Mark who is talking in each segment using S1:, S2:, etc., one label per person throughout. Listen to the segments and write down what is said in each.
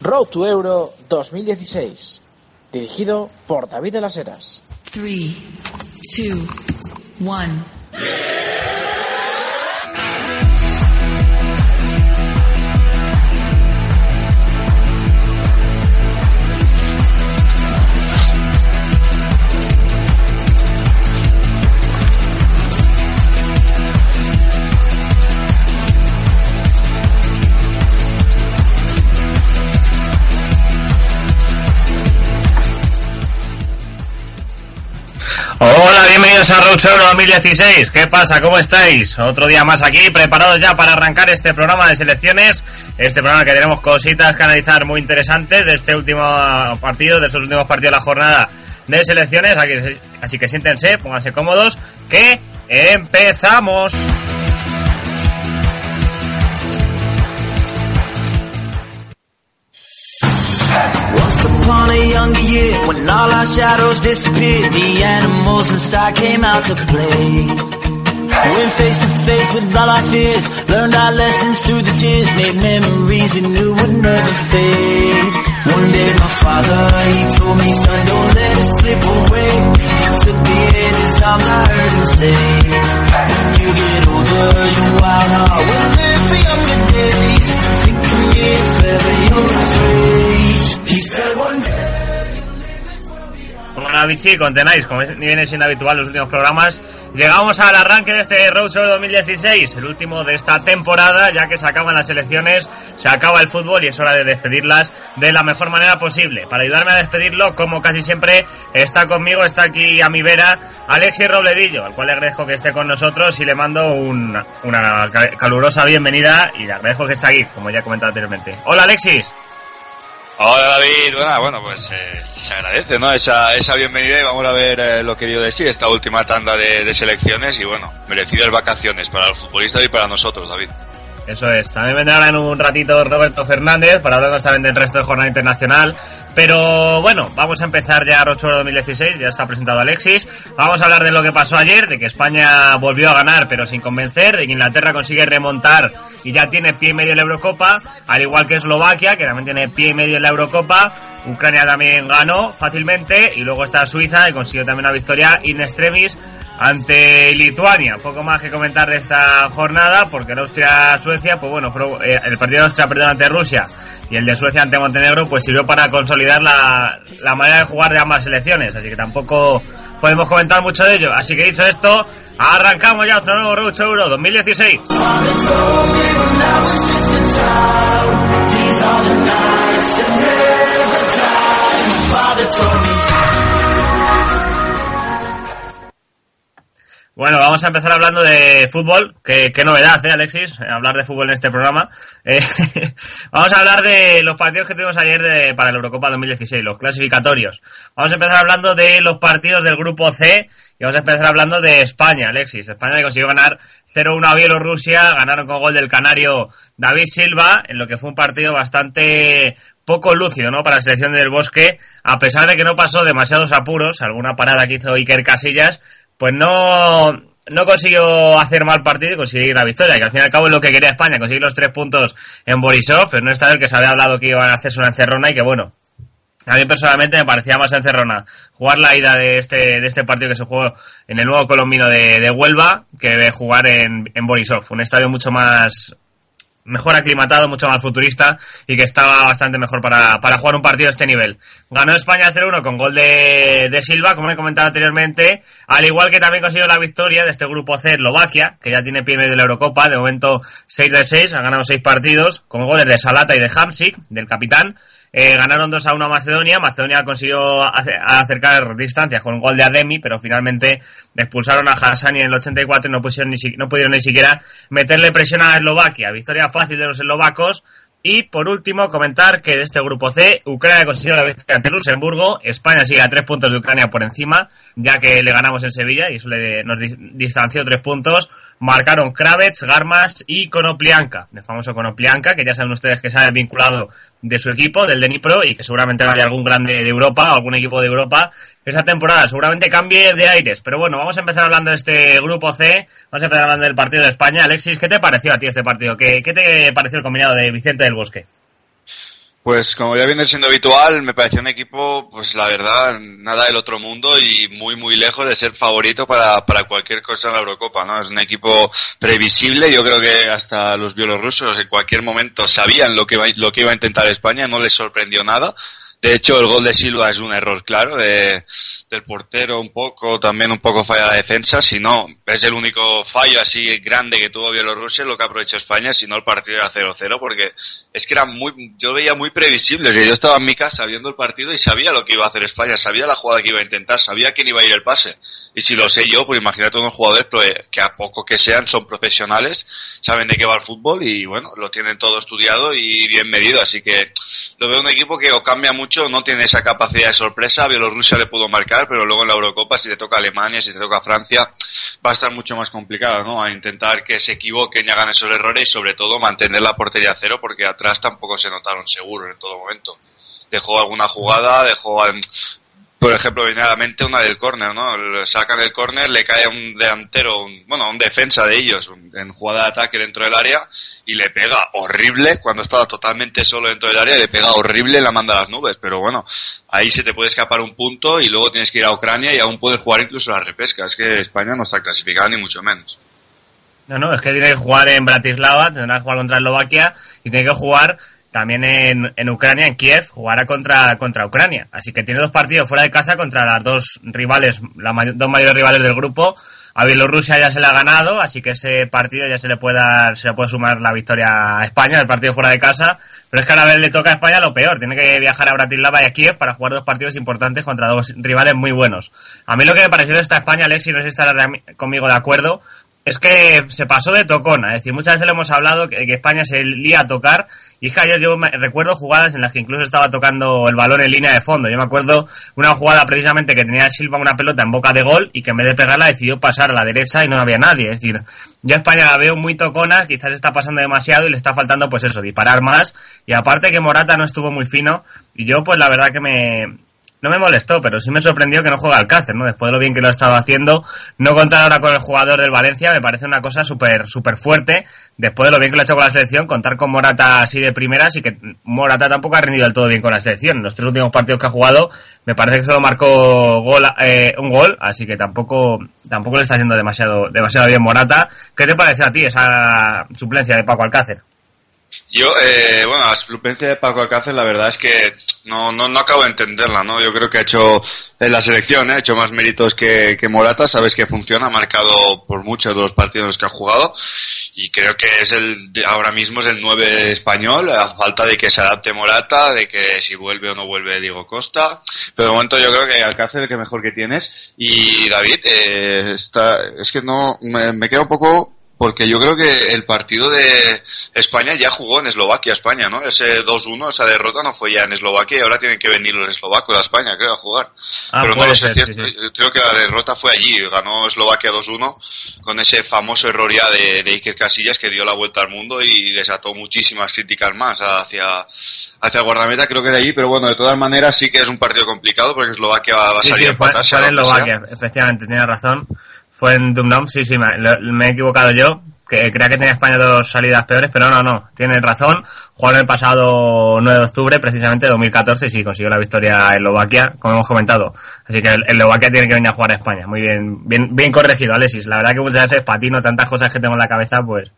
S1: Road to Euro 2016. Dirigido por David de las Heras.
S2: 3, 2, 1.
S3: Hola, bienvenidos a Road Euro 2016. ¿Qué pasa? ¿Cómo estáis? Otro día más aquí, preparados ya para arrancar este programa de selecciones. Este programa que tenemos cositas que analizar muy interesantes de este último partido, de estos últimos partidos de la jornada de selecciones. Así que siéntense, pónganse cómodos, que empezamos.
S4: A younger year, when all our shadows disappeared, the animals inside came out to play. Went face to face with all our fears, learned our lessons through the tears, made memories we knew would never fade. One day my father, he told me, son, don't let it slip away. Took me in his arms, I heard him say, when you get older, your wild heart will live for younger days. Think of me if ever you're afraid.
S3: Vichy, contenáis, como viene siendo habitual en los últimos programas, llegamos al arranque de este Road Show 2016, el último de esta temporada, ya que se acaban las elecciones, se acaba el fútbol y es hora de despedirlas de la mejor manera posible. Para ayudarme a despedirlo, como casi siempre, está conmigo, está aquí a mi vera, Alexis Robledillo, al cual le agradezco que esté con nosotros y le mando un- una ca- calurosa bienvenida y le agradezco que está aquí, como ya he comentado anteriormente. Hola Alexis.
S5: Hola David, bueno, bueno pues eh, se agradece ¿no? esa, esa bienvenida y vamos a ver eh, lo que dio de sí esta última tanda de, de selecciones y bueno, merecidas vacaciones para los futbolistas y para nosotros, David.
S3: Eso es. También vendrá en un ratito Roberto Fernández para hablarnos también del resto de jornada internacional. Pero bueno, vamos a empezar ya Rochoro 2016. Ya está presentado Alexis. Vamos a hablar de lo que pasó ayer, de que España volvió a ganar pero sin convencer, de que Inglaterra consigue remontar y ya tiene pie y medio en la Eurocopa, al igual que Eslovaquia, que también tiene pie y medio en la Eurocopa. Ucrania también ganó fácilmente y luego está Suiza y consiguió también una victoria in extremis ante Lituania. Poco más que comentar de esta jornada, porque el Austria-Suecia, pues bueno, eh, el partido de Austria perdió ante Rusia y el de Suecia ante Montenegro, pues sirvió para consolidar la, la manera de jugar de ambas selecciones. Así que tampoco podemos comentar mucho de ello. Así que dicho esto, arrancamos ya otro nuevo Road Euro 2016. Bueno, vamos a empezar hablando de fútbol. Qué, novedad, ¿eh, Alexis? Hablar de fútbol en este programa. Eh, vamos a hablar de los partidos que tuvimos ayer de, para la Eurocopa 2016, los clasificatorios. Vamos a empezar hablando de los partidos del grupo C y vamos a empezar hablando de España, Alexis. España que consiguió ganar 0-1 a Bielorrusia, ganaron con gol del canario David Silva, en lo que fue un partido bastante poco lúcido, ¿no? Para la selección del Bosque, a pesar de que no pasó demasiados apuros, alguna parada que hizo Iker Casillas, pues no, no consiguió hacer mal partido y conseguir la victoria, que al fin y al cabo es lo que quería España, conseguir los tres puntos en Borisov, en un estadio que se había hablado que iban a hacerse una encerrona y que bueno, a mí personalmente me parecía más encerrona jugar la ida de este, de este partido que se jugó en el nuevo colombino de, de Huelva que jugar en, en Borisov, un estadio mucho más, mejor aclimatado, mucho más futurista y que estaba bastante mejor para, para jugar un partido de este nivel. Ganó España 0-1 con gol de, de Silva, como he comentado anteriormente, al igual que también consiguió la victoria de este grupo C, Eslovaquia, que ya tiene pie medio de la Eurocopa, de momento 6 de 6, ha ganado 6 partidos, con goles de Salata y de Hamsik, del capitán. Eh, ganaron 2 a 1 a Macedonia. Macedonia consiguió ace- acercar distancias con un gol de Ademi, pero finalmente expulsaron a Hassani en el 84 y no, pusieron ni si- no pudieron ni siquiera meterle presión a Eslovaquia. Victoria fácil de los eslovacos, Y por último, comentar que de este grupo C, Ucrania consiguió la victoria ante Luxemburgo, España sigue a tres puntos de Ucrania por encima, ya que le ganamos en Sevilla y eso le, nos di- distanció tres puntos. Marcaron Kravets, Garmas y Konoplianka, el famoso Konoplianka, que ya saben ustedes que se ha vinculado de su equipo, del Denipro, y que seguramente haya algún grande de Europa algún equipo de Europa esa temporada. Seguramente cambie de aires. Pero bueno, vamos a empezar hablando de este grupo C. Vamos a empezar hablando del partido de España. Alexis, ¿qué te pareció a ti este partido? ¿Qué, qué te pareció el combinado de Vicente del Bosque?
S5: Pues como ya viene siendo habitual, me pareció un equipo, pues la verdad, nada del otro mundo y muy muy lejos de ser favorito para, para cualquier cosa en la Eurocopa, ¿no? Es un equipo previsible, yo creo que hasta los bielorrusos en cualquier momento sabían lo que lo que iba a intentar España, no les sorprendió nada. De hecho, el gol de Silva es un error claro de, del portero un poco, también un poco falla la defensa, si no, es el único fallo así grande que tuvo Bielorrusia, lo que aprovechó España, si no el partido era 0-0, porque es que era muy, yo veía muy previsible, yo estaba en mi casa viendo el partido y sabía lo que iba a hacer España, sabía la jugada que iba a intentar, sabía quién iba a ir el pase. Y si lo sé yo, pues imagínate unos jugadores pues, que a poco que sean son profesionales, saben de qué va el fútbol y bueno, lo tienen todo estudiado y bien medido, así que lo veo un equipo que o cambia mucho, no tiene esa capacidad de sorpresa, Bielorrusia le pudo marcar, pero luego en la Eurocopa si te toca Alemania, si te toca Francia, va a estar mucho más complicado, ¿no? A intentar que se equivoquen y hagan esos errores y sobre todo mantener la portería a cero porque atrás tampoco se notaron seguros en todo momento. Dejó alguna jugada, dejó por ejemplo, viene a la mente una del córner, ¿no? Sacan del córner, le cae un delantero, un, bueno, un defensa de ellos, un- en jugada de ataque dentro del área, y le pega horrible cuando estaba totalmente solo dentro del área, le pega horrible y la manda a las nubes. Pero bueno, ahí se te puede escapar un punto y luego tienes que ir a Ucrania y aún puedes jugar incluso la repesca. Es que España no está clasificada ni mucho menos.
S3: No, no, es que tiene que jugar en Bratislava, tendrá que jugar contra Eslovaquia y tiene que jugar también en, en Ucrania, en Kiev, jugará contra, contra Ucrania. Así que tiene dos partidos fuera de casa contra las dos rivales, las may- dos mayores rivales del grupo. A Bielorrusia ya se le ha ganado, así que ese partido ya se le puede dar, se le puede sumar la victoria a España, el partido fuera de casa. Pero es que a la vez le toca a España lo peor, tiene que viajar a Bratislava y a Kiev para jugar dos partidos importantes contra dos rivales muy buenos. A mí lo que me pareció de esta España, Alexis, no sé si estará conmigo de acuerdo, es que se pasó de tocona. Es decir, muchas veces le hemos hablado que, que España se lía a tocar. Y es que ayer yo me- recuerdo jugadas en las que incluso estaba tocando el balón en línea de fondo. Yo me acuerdo una jugada precisamente que tenía Silva una pelota en boca de gol y que en vez de pegarla decidió pasar a la derecha y no había nadie. Es decir, yo a España la veo muy tocona, quizás está pasando demasiado y le está faltando pues eso, disparar más. Y aparte que Morata no estuvo muy fino. Y yo pues la verdad que me, no me molestó, pero sí me sorprendió que no juega Alcácer, ¿no? Después de lo bien que lo estaba haciendo, no contar ahora con el jugador del Valencia me parece una cosa súper súper fuerte. Después de lo bien que lo ha hecho con la selección, contar con Morata así de primeras y que Morata tampoco ha rendido del todo bien con la selección. En los tres últimos partidos que ha jugado, me parece que solo marcó gol, eh, un gol, así que tampoco tampoco le está haciendo demasiado demasiado bien Morata. ¿Qué te parece a ti esa suplencia de Paco Alcácer?
S5: Yo, eh, bueno, la suplencia de Paco Alcácer, la verdad es que no, no, no acabo de entenderla, ¿no? Yo creo que ha hecho, en la selección, ¿eh? ha hecho más méritos que, que Morata, sabes que funciona, ha marcado por muchos de los partidos en los que ha jugado, y creo que es el, ahora mismo es el 9 español, a falta de que se adapte Morata, de que si vuelve o no vuelve Diego Costa, pero de momento yo creo que Alcácer es el que mejor que tienes, y David, eh, está, es que no, me, me queda un poco porque yo creo que el partido de España ya jugó en Eslovaquia, España, ¿no? Ese 2-1, esa derrota no fue ya en Eslovaquia y ahora tienen que venir los eslovacos a España, creo, a jugar.
S3: Ah,
S5: Pero no lo sé,
S3: ser,
S5: cierto,
S3: sí, sí.
S5: yo creo que la derrota fue allí, ganó Eslovaquia 2-1 con ese famoso error ya de, de Iker Casillas que dio la vuelta al mundo y desató muchísimas críticas más hacia, hacia el guardameta, creo que era allí, pero bueno, de todas maneras sí que es un partido complicado porque Eslovaquia va, a
S3: Sí,
S5: salir
S3: sí,
S5: a
S3: fue, en. Eslovaquia, efectivamente, tienes razón. Fue en Dumnom, sí, sí, me, lo- me he equivocado yo, que creía que tenía España dos salidas peores, pero no, no, tienes razón. Jugaron el pasado 9 de octubre, precisamente, de 2014, y sí, consiguió la victoria en Eslovaquia, como hemos comentado. Así que Eslovaquia tiene que venir a jugar a España. Muy bien, bien, bien corregido, Alexis. La verdad que muchas veces patino tantas cosas que tengo en la cabeza, pues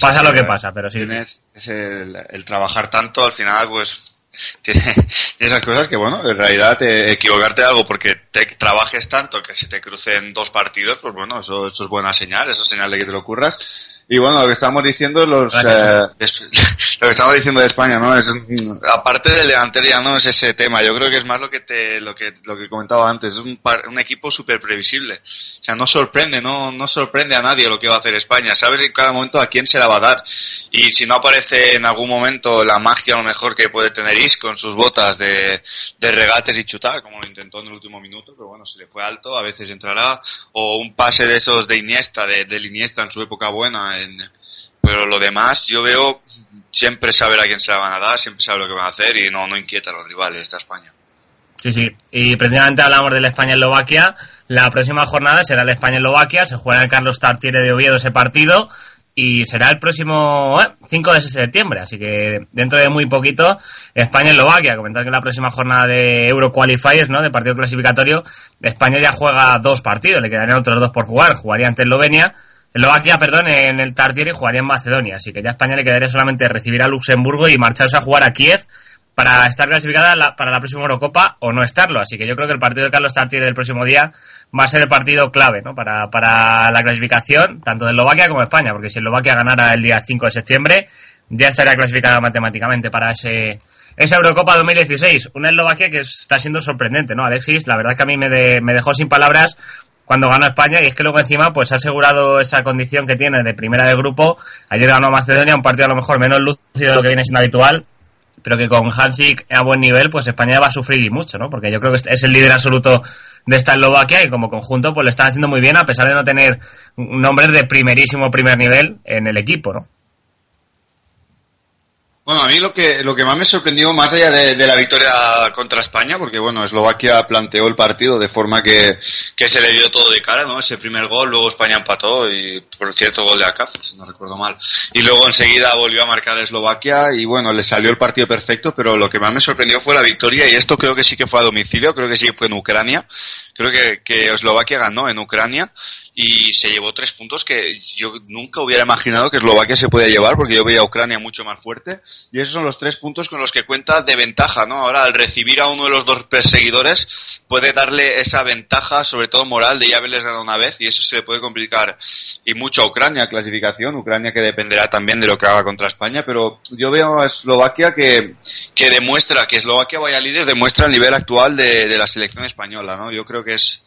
S3: pasa
S5: Sí,
S3: lo que pasa, pero sí.
S5: Tienes es el, el trabajar tanto, al final, pues, tiene, esas cosas que, bueno, en realidad te, equivocarte de algo porque te trabajes tanto que se te crucen dos partidos, pues bueno, eso, eso es buena señal, eso es señal de que te lo curras. Y bueno, lo que estamos diciendo los eh, lo que estamos diciendo de España, ¿no? Es aparte del delantero ya no es ese tema, yo creo que es más lo que te lo que lo que comentaba antes, es un, un equipo súper previsible. O sea, no sorprende, no no sorprende a nadie lo que va a hacer España, sabes en cada momento a quién se la va a dar. Y si no aparece en algún momento la magia a lo mejor que puede tener Isco con sus botas de, de regates y chutar, como lo intentó en el último minuto, pero bueno, se le fue alto, a veces entrará, o un pase de esos de Iniesta, de, de Iniesta en su época buena, pero lo demás yo veo siempre saber a quién se la van a dar, siempre sabe lo que van a hacer y no, no inquieta a los rivales de España.
S3: Sí, sí. Y precisamente hablamos de la España-Eslovaquia. La próxima jornada será la España-Eslovaquia. Se juega el Carlos Tartiere de Oviedo ese partido. Y será el próximo 5 eh, de septiembre. Así que dentro de muy poquito, España-Eslovaquia. Comentar que la próxima jornada de Euro Qualifiers, ¿no? De partido clasificatorio, España ya juega dos partidos. Le quedarían otros dos por jugar. Jugaría ante Eslovenia Eslovaquia, perdón, en el Tartiere jugaría en Macedonia, así que ya España le quedaría solamente recibir a Luxemburgo y marcharse a jugar a Kiev para estar clasificada para la próxima Eurocopa o no estarlo. Así que yo creo que el partido de Carlos Tartiere del próximo día va a ser el partido clave ¿no? para, para la clasificación, tanto de Eslovaquia como de España, porque si Eslovaquia ganara el día 5 de septiembre, ya estaría clasificada matemáticamente para ese esa Eurocopa 2016. Una Eslovaquia que está siendo sorprendente, ¿no, Alexis? La verdad que a mí me, me dejó sin palabras cuando ganó España y es que luego encima pues ha asegurado esa condición que tiene de primera de grupo. Ayer ganó Macedonia, un partido a lo mejor menos lúcido de lo que viene siendo habitual, pero que con Hansik a buen nivel pues España va a sufrir y mucho, ¿no? Porque yo creo que es el líder absoluto de esta Eslovaquia y como conjunto pues lo están haciendo muy bien a pesar de no tener nombres de primerísimo primer nivel en el equipo, ¿no?
S5: Bueno, a mí lo que, lo que más me sorprendió, más allá de, la victoria contra España, porque bueno, Eslovaquia planteó el partido de forma que, que se le dio todo de cara, ¿no? Ese primer gol, luego España empató y por cierto gol de Acaz, si no recuerdo mal. Y luego enseguida volvió a marcar Eslovaquia y bueno, le salió el partido perfecto, pero lo que más me sorprendió fue la victoria y esto creo que sí que fue a domicilio, creo que sí que fue en Ucrania. Creo que, que Eslovaquia ganó en Ucrania y se llevó tres puntos que yo nunca hubiera imaginado que Eslovaquia se podía llevar porque yo veía a Ucrania mucho más fuerte y esos son los tres puntos con los que cuenta de ventaja, ¿no? Ahora al recibir a uno de los dos perseguidores puede darle esa ventaja, sobre todo moral, de ya haberles ganado una vez y eso se le puede complicar y mucho a Ucrania, clasificación, Ucrania que dependerá también de lo que haga contra España, pero yo veo a Eslovaquia que, que demuestra que Eslovaquia vaya líder, demuestra el nivel actual de, de la selección española, ¿no? Yo creo que es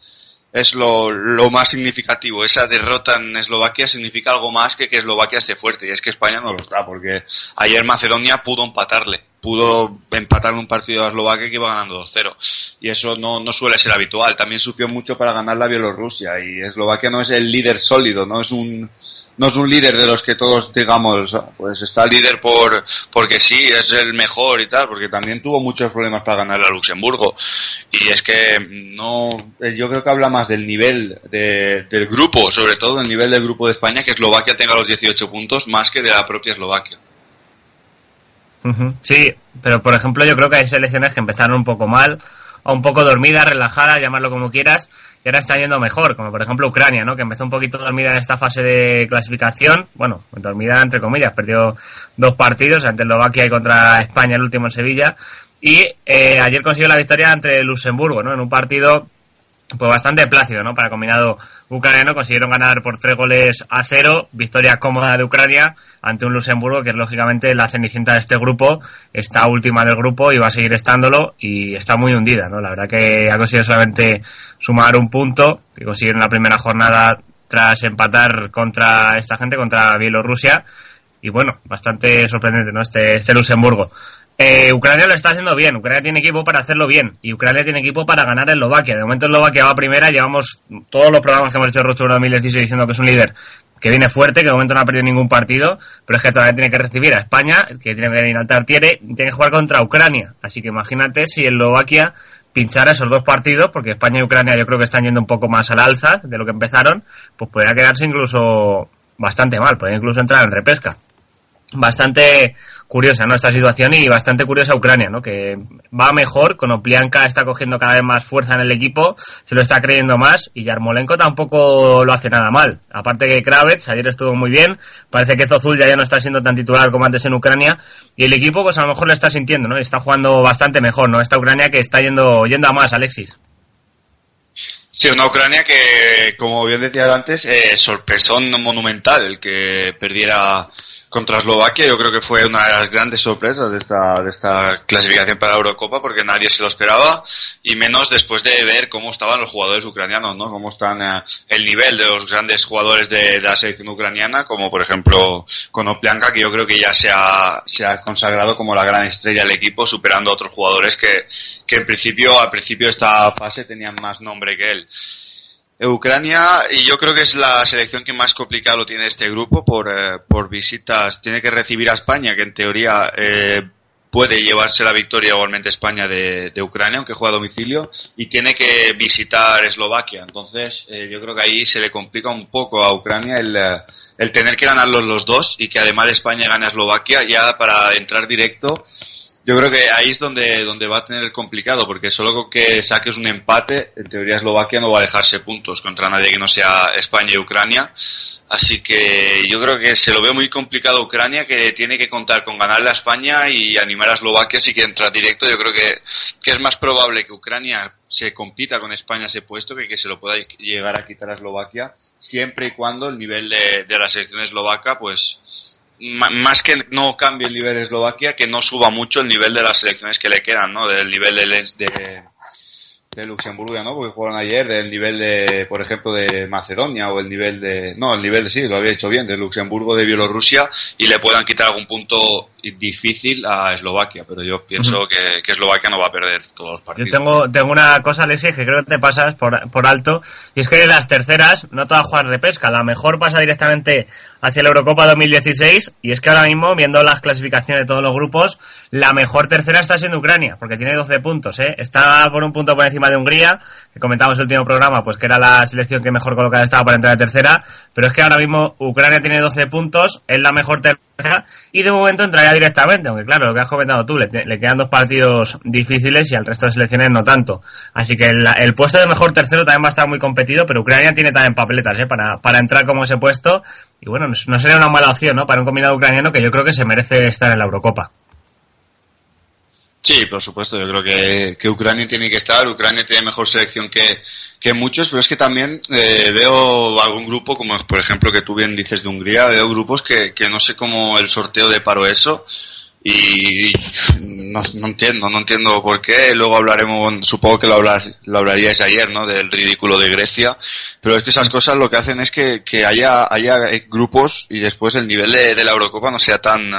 S5: es lo, lo, más significativo. Esa derrota en Eslovaquia significa algo más que que Eslovaquia esté fuerte. Y es que España no lo está, porque ayer Macedonia pudo empatarle. Pudo empatar un partido a Eslovaquia que iba ganando 2-0. Y eso no, no suele ser habitual. También sufrió mucho para ganar la Bielorrusia. Y Eslovaquia no es el líder sólido, no es un, no es un líder de los que todos digamos, pues está líder por porque sí, es el mejor y tal, porque también tuvo muchos problemas para ganar a Luxemburgo. Y es que no, eh, yo creo que habla más del nivel de, del grupo, sobre todo el nivel del grupo de España, que Eslovaquia tenga los 18 puntos, más que de la propia Eslovaquia.
S3: Sí, pero por ejemplo yo creo que hay selecciones que empezaron un poco mal, un poco dormidas, relajadas, llamarlo como quieras, y ahora está yendo mejor, como por ejemplo Ucrania, ¿no? que empezó un poquito dormida en esta fase de clasificación, bueno, dormida entre comillas, perdió dos partidos ante Eslovaquia y contra España, el último en Sevilla, y eh, ayer consiguió la victoria entre Luxemburgo, ¿no? en un partido pues bastante plácido, ¿no? Para combinado ucraniano consiguieron ganar por tres goles a cero, victoria cómoda de Ucrania ante un Luxemburgo que es lógicamente la cenicienta de este grupo, está última del grupo y va a seguir estándolo y está muy hundida, ¿no? La verdad que ha conseguido solamente sumar un punto que consiguieron la primera jornada tras empatar contra esta gente, contra Bielorrusia y bueno, bastante sorprendente, ¿no? Este, este Luxemburgo. Eh, Ucrania lo está haciendo bien, Ucrania tiene equipo para hacerlo bien y Ucrania tiene equipo para ganar a Eslovaquia. De momento Eslovaquia va primera, llevamos todos los programas que hemos hecho Rocho 2016 diciendo que es un líder que viene fuerte, que de momento no ha perdido ningún partido, pero es que todavía tiene que recibir a España, que tiene que ir al tiene, tiene que jugar contra Ucrania. Así que imagínate si Eslovaquia pinchara esos dos partidos, porque España y Ucrania yo creo que están yendo un poco más al alza de lo que empezaron, pues podría quedarse incluso bastante mal, podría incluso entrar en repesca. Bastante curiosa, ¿no? Esta situación y bastante curiosa Ucrania, ¿no? Que va mejor, con Oplianka está cogiendo cada vez más fuerza en el equipo, se lo está creyendo más y Yarmolenko tampoco lo hace nada mal. Aparte que Kravets ayer estuvo muy bien, parece que Zozul ya, ya no está siendo tan titular como antes en Ucrania y el equipo pues a lo mejor lo está sintiendo, ¿no? Está jugando bastante mejor, ¿no? Esta Ucrania que está yendo, yendo a más, Alexis.
S5: Sí, una Ucrania que, como bien decía antes, eh, sorpresón monumental el que perdiera contra Eslovaquia. Yo creo que fue una de las grandes sorpresas de esta, de esta clasificación para Eurocopa porque nadie se lo esperaba y menos después de ver cómo estaban los jugadores ucranianos, ¿no? Cómo están eh, el nivel de los grandes jugadores de, la selección ucraniana, como por ejemplo Konoplianka, que yo creo que ya se ha, se ha consagrado como la gran estrella del equipo, superando a otros jugadores que, que en principio, al principio de esta fase tenían más nombre que él. Ucrania, y yo creo que es la selección que más complicado tiene este grupo por, eh, por visitas. Tiene que recibir a España, que en teoría eh, puede llevarse la victoria igualmente España de, de, Ucrania, aunque juega a domicilio, y tiene que visitar Eslovaquia. Entonces, eh, yo creo que ahí se le complica un poco a Ucrania el, eh, el tener que ganarlos los dos y que además España gane a Eslovaquia ya para entrar directo yo creo que ahí es donde, donde va a tener el complicado, porque solo con que saques un empate, en teoría Eslovaquia no va a dejarse puntos contra nadie que no sea España y Ucrania. Así que yo creo que se lo veo muy complicado a Ucrania, que tiene que contar con ganarle a España y animar a Eslovaquia si que entra directo. Yo creo que, que es más probable que Ucrania se compita con España ese puesto que que se lo pueda llegar a quitar a Eslovaquia, siempre y cuando el nivel de, de la selección eslovaca pues más que no cambie el nivel de Eslovaquia, que no suba mucho el nivel de las selecciones que le quedan, ¿no? Del nivel de, de, de Luxemburgo, ¿no? Porque jugaron ayer, del nivel de, por ejemplo, de Macedonia o el nivel de, no, el nivel de, sí, lo había hecho bien, de Luxemburgo, de Bielorrusia y le puedan quitar algún punto difícil a Eslovaquia, pero yo pienso que, que, Eslovaquia no va a perder todos los partidos.
S3: Yo tengo, tengo una cosa, Alexis, que creo que te pasas por, por alto, y es que las terceras no todas juegan repesca, la mejor pasa directamente hacia la Eurocopa 2016, y es que ahora mismo, viendo las clasificaciones de todos los grupos, la mejor tercera está siendo Ucrania, porque tiene 12 puntos, ¿eh? Está por un punto por encima de Hungría, que comentamos en el último programa, pues que era la selección que mejor colocada estaba para entrar a tercera, pero es que ahora mismo Ucrania tiene 12 puntos, es la mejor tercera, y de momento entraría directamente, aunque claro, lo que has comentado tú, le, quedan dos partidos difíciles y al resto de selecciones no tanto. Así que el, el, puesto de mejor tercero también va a estar muy competido, pero Ucrania tiene también papeletas ¿eh? para, para entrar como ese puesto. Y bueno, no sería una mala opción ¿no? para un combinado ucraniano que yo creo que se merece estar en la Eurocopa.
S5: Sí, por supuesto, yo creo que, que Ucrania tiene que estar, Ucrania tiene mejor selección que, que muchos, pero es que también eh, veo algún grupo, como por ejemplo que tú bien dices de Hungría, veo grupos que, que no sé cómo el sorteo de paro eso, y no, no, entiendo, no entiendo por qué. Luego hablaremos, supongo que lo, hablar, lo hablaríais ayer, ¿no? Del ridículo de Grecia. Pero es que esas cosas lo que hacen es que, que haya, haya grupos y después el nivel de, de, la Eurocopa no sea tan,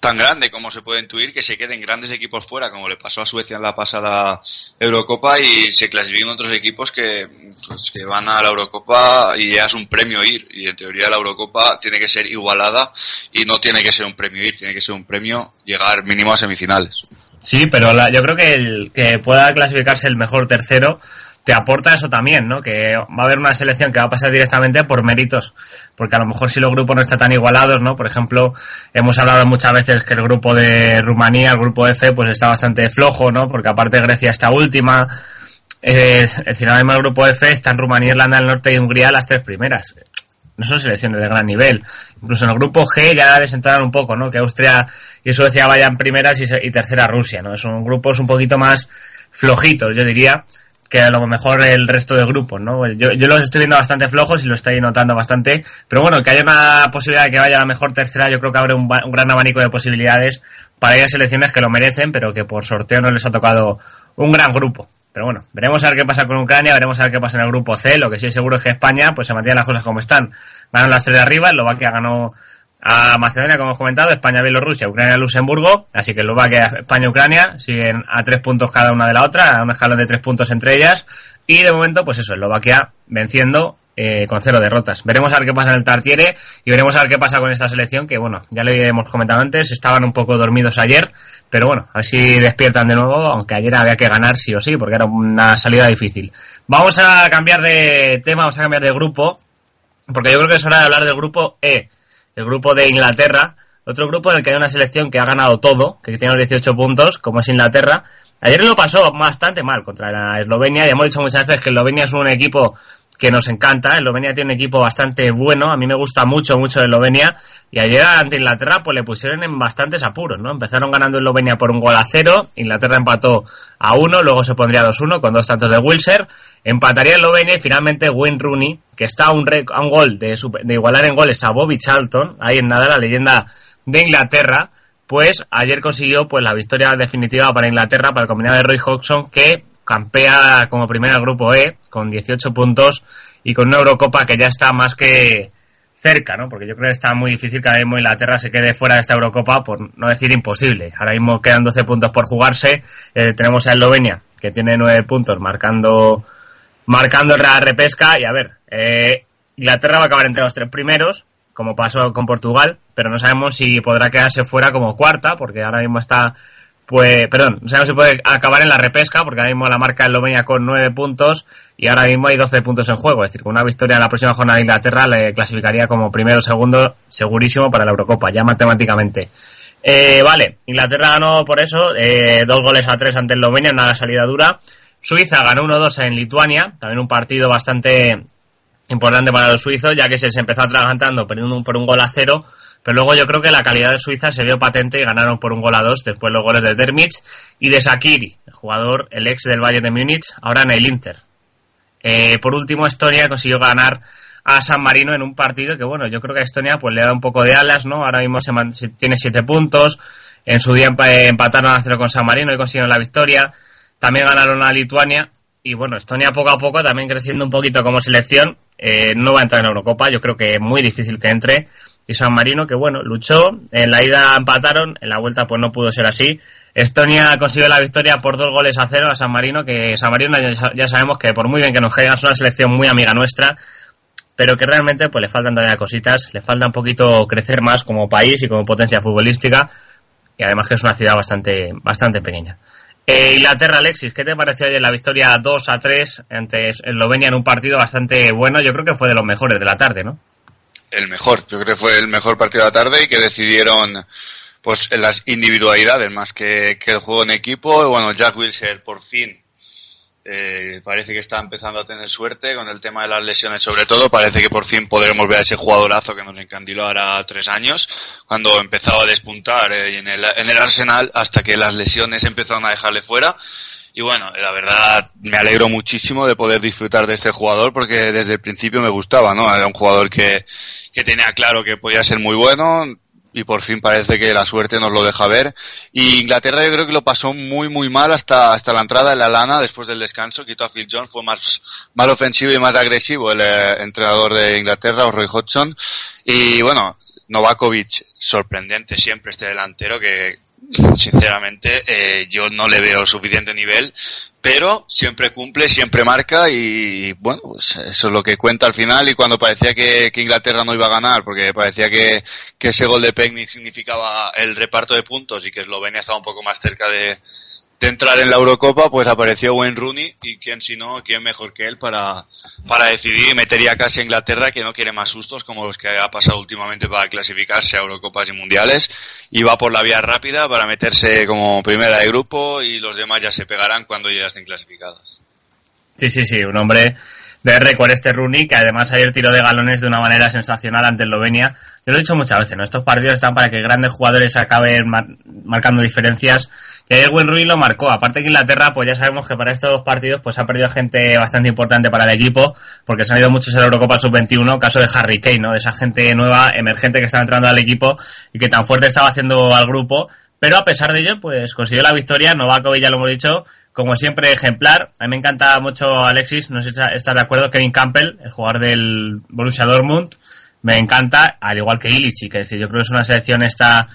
S5: tan grande como se puede intuir, que se queden grandes equipos fuera, como le pasó a Suecia en la pasada Eurocopa y se clasifiquen otros equipos que, pues, que van a la Eurocopa y es un premio ir. Y en teoría la Eurocopa tiene que ser igualada y no tiene que ser un premio ir, tiene que ser un premio llegar mínimo a semifinales.
S3: Sí, pero la, yo creo que el que pueda clasificarse el mejor tercero te aporta eso también, ¿no? Que va a haber una selección que va a pasar directamente por méritos, porque a lo mejor si los grupos no están tan igualados, ¿no? Por ejemplo, hemos hablado muchas veces que el grupo de Rumanía, el grupo F, pues está bastante flojo, ¿no? Porque aparte Grecia está última, eh, es decir, ahora mismo el grupo F está en Rumanía, Irlanda del Norte y Hungría las tres primeras. No son selecciones de gran nivel. Incluso en el grupo G ya les entraron un poco, ¿no? Que Austria y Suecia vayan primeras y, y tercera Rusia, ¿no? Son grupos un poquito más flojitos, yo diría que a lo mejor el resto de grupos, ¿no? Yo, yo los estoy viendo bastante flojos y lo estoy notando bastante, pero bueno, que haya una posibilidad de que vaya a la mejor tercera, yo creo que abre un, gran abanico de posibilidades para ir a selecciones que lo merecen, pero que por sorteo no les ha tocado un gran grupo. Pero bueno, veremos a ver qué pasa con Ucrania, veremos a ver qué pasa en el grupo C. Lo que sí es seguro es que España pues se mantiene las cosas como están. Van las tres de arriba, Eslovaquia ganó a Macedonia, como hemos comentado, España, Bielorrusia, Ucrania, Luxemburgo, así que Eslovaquia, España, Ucrania siguen a tres puntos cada una de la otra, a un escalón de tres puntos entre ellas, y de momento, pues eso, Eslovaquia venciendo eh, con cero derrotas. Veremos a ver qué pasa en el Tartiere y veremos a ver qué pasa con esta selección, que bueno, ya le hemos comentado antes, estaban un poco dormidos ayer, pero bueno, así despiertan de nuevo, aunque ayer había que ganar sí o sí, porque era una salida difícil. Vamos a cambiar de tema, vamos a cambiar de grupo, porque yo creo que es hora de hablar del grupo E el grupo de Inglaterra, otro grupo en el que hay una selección que ha ganado todo, que tiene los 18 puntos, como es Inglaterra. Ayer lo pasó bastante mal contra la Eslovenia, y hemos dicho muchas veces que Eslovenia es un equipo que nos encanta. Eslovenia tiene un equipo bastante bueno, a mí me gusta mucho, mucho Eslovenia. Y ayer ante Inglaterra pues le pusieron en bastantes apuros, ¿no? Empezaron ganando Eslovenia por un gol a cero, Inglaterra empató a uno, luego se pondría 2-1 con dos tantos de Wilser, empataría Eslovenia y finalmente Wayne Rooney, que está a un, gol de, de igualar en goles a Bobby Charlton, ahí en nada la leyenda de Inglaterra, pues ayer consiguió pues la victoria definitiva para Inglaterra, para el combinado de Roy Hodgson, que campea como primera grupo E con 18 puntos y con una Eurocopa que ya está más que cerca, ¿no? Porque yo creo que está muy difícil que ahora mismo Inglaterra se quede fuera de esta Eurocopa, por no decir imposible. Ahora mismo quedan 12 puntos por jugarse. Eh, tenemos a Eslovenia, que tiene 9 puntos, marcando, marcando el Real Repesca. Y a ver, eh, Inglaterra va a acabar entre los tres primeros, como pasó con Portugal, pero no sabemos si podrá quedarse fuera como cuarta, porque ahora mismo está pues, perdón, no sabemos si puede acabar en la repesca, porque ahora mismo la marca Eslovenia con 9 puntos y ahora mismo hay 12 puntos en juego. Es decir, con una victoria en la próxima jornada de Inglaterra le clasificaría como primero o segundo segurísimo para la Eurocopa, ya matemáticamente. Eh, vale, Inglaterra ganó por eso, eh, dos goles a tres ante Eslovenia, nada salida dura. Suiza ganó 1-2 en Lituania, también un partido bastante importante para los suizos, ya que se les empezó atragantando perdiendo por un gol a cero pero luego yo creo que la calidad de Suiza se vio patente y ganaron por un gol a dos después los goles de Dermich y de Sakiri, el jugador, el ex del Bayern de Múnich, ahora en el Inter. Eh, por último, Estonia consiguió ganar a San Marino en un partido que, bueno, yo creo que a Estonia pues le da un poco de alas, ¿no? Ahora mismo tiene siete puntos. En su día empataron a cero con San Marino y consiguieron la victoria. También ganaron a Lituania. Y bueno, Estonia poco a poco también creciendo un poquito como selección. Eh, no va a entrar en Eurocopa. Yo creo que es muy difícil que entre y San Marino que bueno, luchó, en la ida empataron, en la vuelta pues no pudo ser así. Estonia consiguió la victoria por dos goles a cero a San Marino, que San Marino ya sabemos que por muy bien que nos caiga es una selección muy amiga nuestra, pero que realmente pues le faltan todavía cositas, le falta un poquito crecer más como país y como potencia futbolística, y además que es una ciudad bastante, bastante pequeña. Eh, Inglaterra, Alexis, ¿qué te pareció ayer la victoria 2 a 3 ante Eslovenia en un partido bastante bueno? Yo creo que fue de los mejores de la tarde, ¿no?
S5: El mejor. Yo creo que fue el mejor partido de la tarde y que decidieron pues las individualidades más que, el juego en equipo. Bueno, Jack Wilshere por fin eh, parece que está empezando a tener suerte con el tema de las lesiones sobre todo. Parece que por fin podremos ver a ese jugadorazo que nos encandiló ahora tres años, cuando empezaba a despuntar eh, en, el, en el Arsenal hasta que las lesiones empezaron a dejarle fuera. Y bueno, la verdad me alegro muchísimo de poder disfrutar de este jugador porque desde el principio me gustaba, ¿no? Era un jugador que, que tenía claro que podía ser muy bueno y por fin parece que la suerte nos lo deja ver. Y Inglaterra yo creo que lo pasó muy muy mal hasta, hasta la entrada de la lana después del descanso. Quito a Phil Jones, fue más, más ofensivo y más agresivo el eh, entrenador de Inglaterra, Roy Hodgson. Y bueno, Novakovic, sorprendente siempre este delantero que sinceramente eh, yo no le veo suficiente nivel, pero siempre cumple, siempre marca y bueno, pues eso es lo que cuenta al final. Y cuando parecía que, Inglaterra no iba a ganar, porque parecía que, que ese gol de Pegnic significaba el reparto de puntos y que Eslovenia estaba un poco más cerca de, de entrar en la Eurocopa, pues apareció Wayne Rooney y quién si no, quién mejor que él para, para decidir y metería casi a Inglaterra que no quiere más sustos como los que ha pasado últimamente para clasificarse a Eurocopas y Mundiales y va por la vía rápida para meterse como primera de grupo y los demás ya se pegarán cuando ya estén clasificados.
S3: Sí, sí, sí, un hombre de récord este Rooney, que además ayer tiró de galones de una manera sensacional ante Eslovenia. Yo lo he dicho muchas veces, ¿no? Estos partidos están para que grandes jugadores acaben marcando diferencias. Y ayer Wayne Rooney lo marcó. Aparte que Inglaterra, pues ya sabemos que para estos dos partidos, pues ha perdido gente bastante importante para el equipo, porque se han ido muchos en la Eurocopa Sub-21, caso de Harry Kane, ¿no? Esa gente nueva, emergente que está entrando al equipo y que tan fuerte estaba haciendo al grupo. Pero a pesar de ello, pues consiguió la victoria. Novakovic, ya lo hemos dicho, como siempre, ejemplar. A mí me encanta mucho Alexis, no sé si está de acuerdo, Kevin Campbell, el jugador del Borussia Dortmund. Me encanta, al igual que Illich, que decir, yo creo que es una selección esta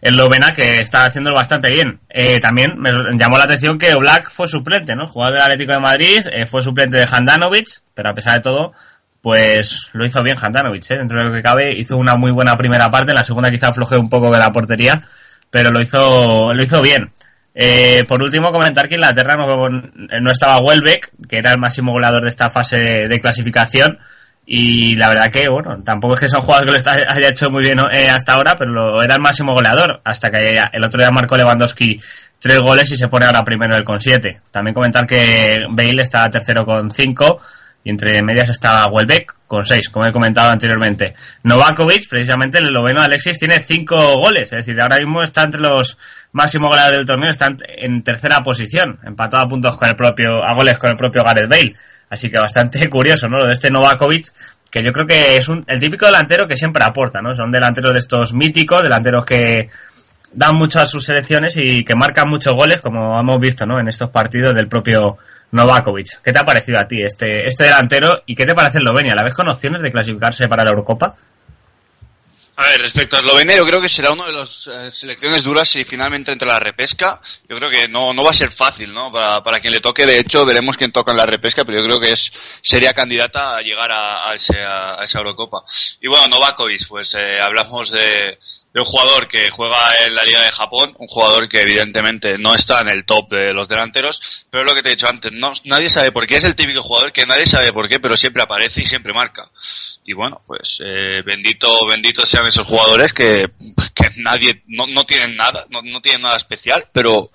S3: eslovena que está haciendo bastante bien. Eh, también me llamó la atención que Oblak fue suplente, ¿no? Jugador del Atlético de Madrid, eh, fue suplente de Handanovic, pero a pesar de todo, pues lo hizo bien Handanovic, ¿eh? Dentro de lo que cabe, hizo una muy buena primera parte, en la segunda quizá aflojé un poco de la portería, pero lo hizo, lo hizo bien. Eh, por último, comentar que Inglaterra no, no estaba Welbeck, que era el máximo goleador de esta fase de, clasificación. Y la verdad que, bueno, tampoco es que sea un jugador que lo haya hecho muy bien eh, hasta ahora, pero lo, era el máximo goleador. Hasta que el otro día marcó Lewandowski tres goles y se pone ahora primero el con siete. También comentar que Bale está tercero con cinco. Y entre medias está Welbeck con 6, como he comentado anteriormente. Novakovic, precisamente el noveno Alexis, tiene 5 goles, es decir, ahora mismo está entre los máximos goleadores del torneo, está en tercera posición, empatado a puntos con el propio, a goles con el propio Gareth Bale. Así que bastante curioso, ¿no? Lo de este Novakovic, que yo creo que es un, el típico delantero que siempre aporta, ¿no? Son delanteros de estos míticos, delanteros que dan mucho a sus selecciones y que marcan muchos goles, como hemos visto, ¿no? En estos partidos del propio Novakovic. ¿Qué te ha parecido a ti este, este delantero y qué te parece Eslovenia? ¿La ves con opciones de clasificarse para la Eurocopa?
S5: A ver, respecto a Eslovenia, yo creo que será una de las eh, selecciones duras si finalmente entra la repesca. Yo creo que no, no va a ser fácil, ¿no? Para, para quien le toque, de hecho, veremos quién toca en la repesca, pero yo creo que es sería candidata a llegar a, a, a esa Eurocopa. Y bueno, Novakovic, pues eh, hablamos de, de un jugador que juega en la Liga de Japón, un jugador que evidentemente no está en el top de los delanteros, pero es lo que te he dicho antes, no, nadie sabe por qué, es el típico jugador que nadie sabe por qué, pero siempre aparece y siempre marca y bueno, pues eh, bendito, bendito sean esos jugadores que, nadie, no, no tienen nada, no, no tienen nada especial, pero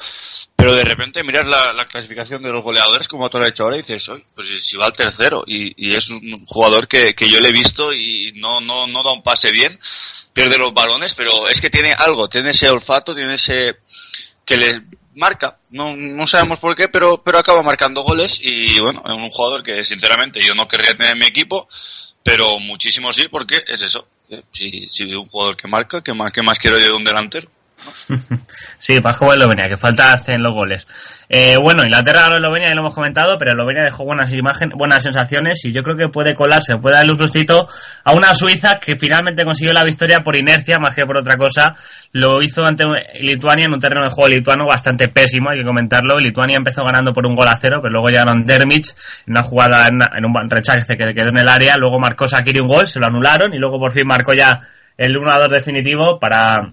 S5: pero de repente miras la, la clasificación de los goleadores como tú lo has hecho ahora y dices, Oye, pues si va al tercero y, y es un jugador que, que yo le he visto y no, no, no da un pase bien, pierde los balones, pero es que tiene algo, tiene ese olfato, tiene ese que le marca, no, no sabemos por qué, pero, pero acaba marcando goles y bueno, es un jugador que sinceramente yo no querría tener en mi equipo, pero muchísimo sí, porque es eso. Si, si un jugador que marca, ¿qué más, qué más quiero yo de un delantero?
S3: sí, para jugar Eslovenia, que falta hacen los goles. Eh, bueno, Inglaterra ganó Eslovenia, ya lo hemos comentado, pero Eslovenia dejó buenas imágenes, buenas sensaciones y yo creo que puede colarse, puede darle un sustito a una Suiza que finalmente consiguió la victoria por inercia más que por otra cosa. Lo hizo ante Lituania en un terreno de juego lituano bastante pésimo, hay que comentarlo. Lituania empezó ganando por un gol a cero, pero luego llegaron Dermich en una jugada, en, un rechace que quedó en el área, luego marcó Sakiri un gol, se lo anularon y luego por fin marcó ya el 1 a 2 definitivo para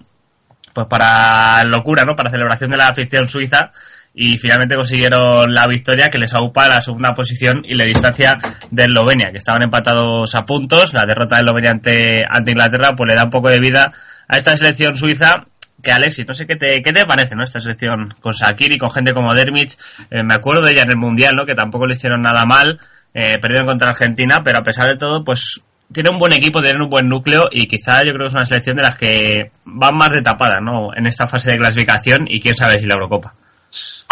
S3: pues para locura, ¿no? Para celebración de la afición suiza y finalmente consiguieron la victoria que les aupa la segunda posición y la distancia de Eslovenia, que estaban empatados a puntos. La derrota de Eslovenia ante, ante Inglaterra pues le da un poco de vida a esta selección suiza que Alexis, no sé qué te, qué te parece, ¿no? Esta selección con Sakiri, con gente como Dermich, eh, me acuerdo de ella en el Mundial, ¿no? Que tampoco le hicieron nada mal, eh, perdieron contra Argentina, pero a pesar de todo, pues tiene un buen equipo, tiene un buen núcleo y quizá yo creo que es una selección de las que van más de tapada, ¿no? En esta fase de clasificación y quién sabe si la Eurocopa.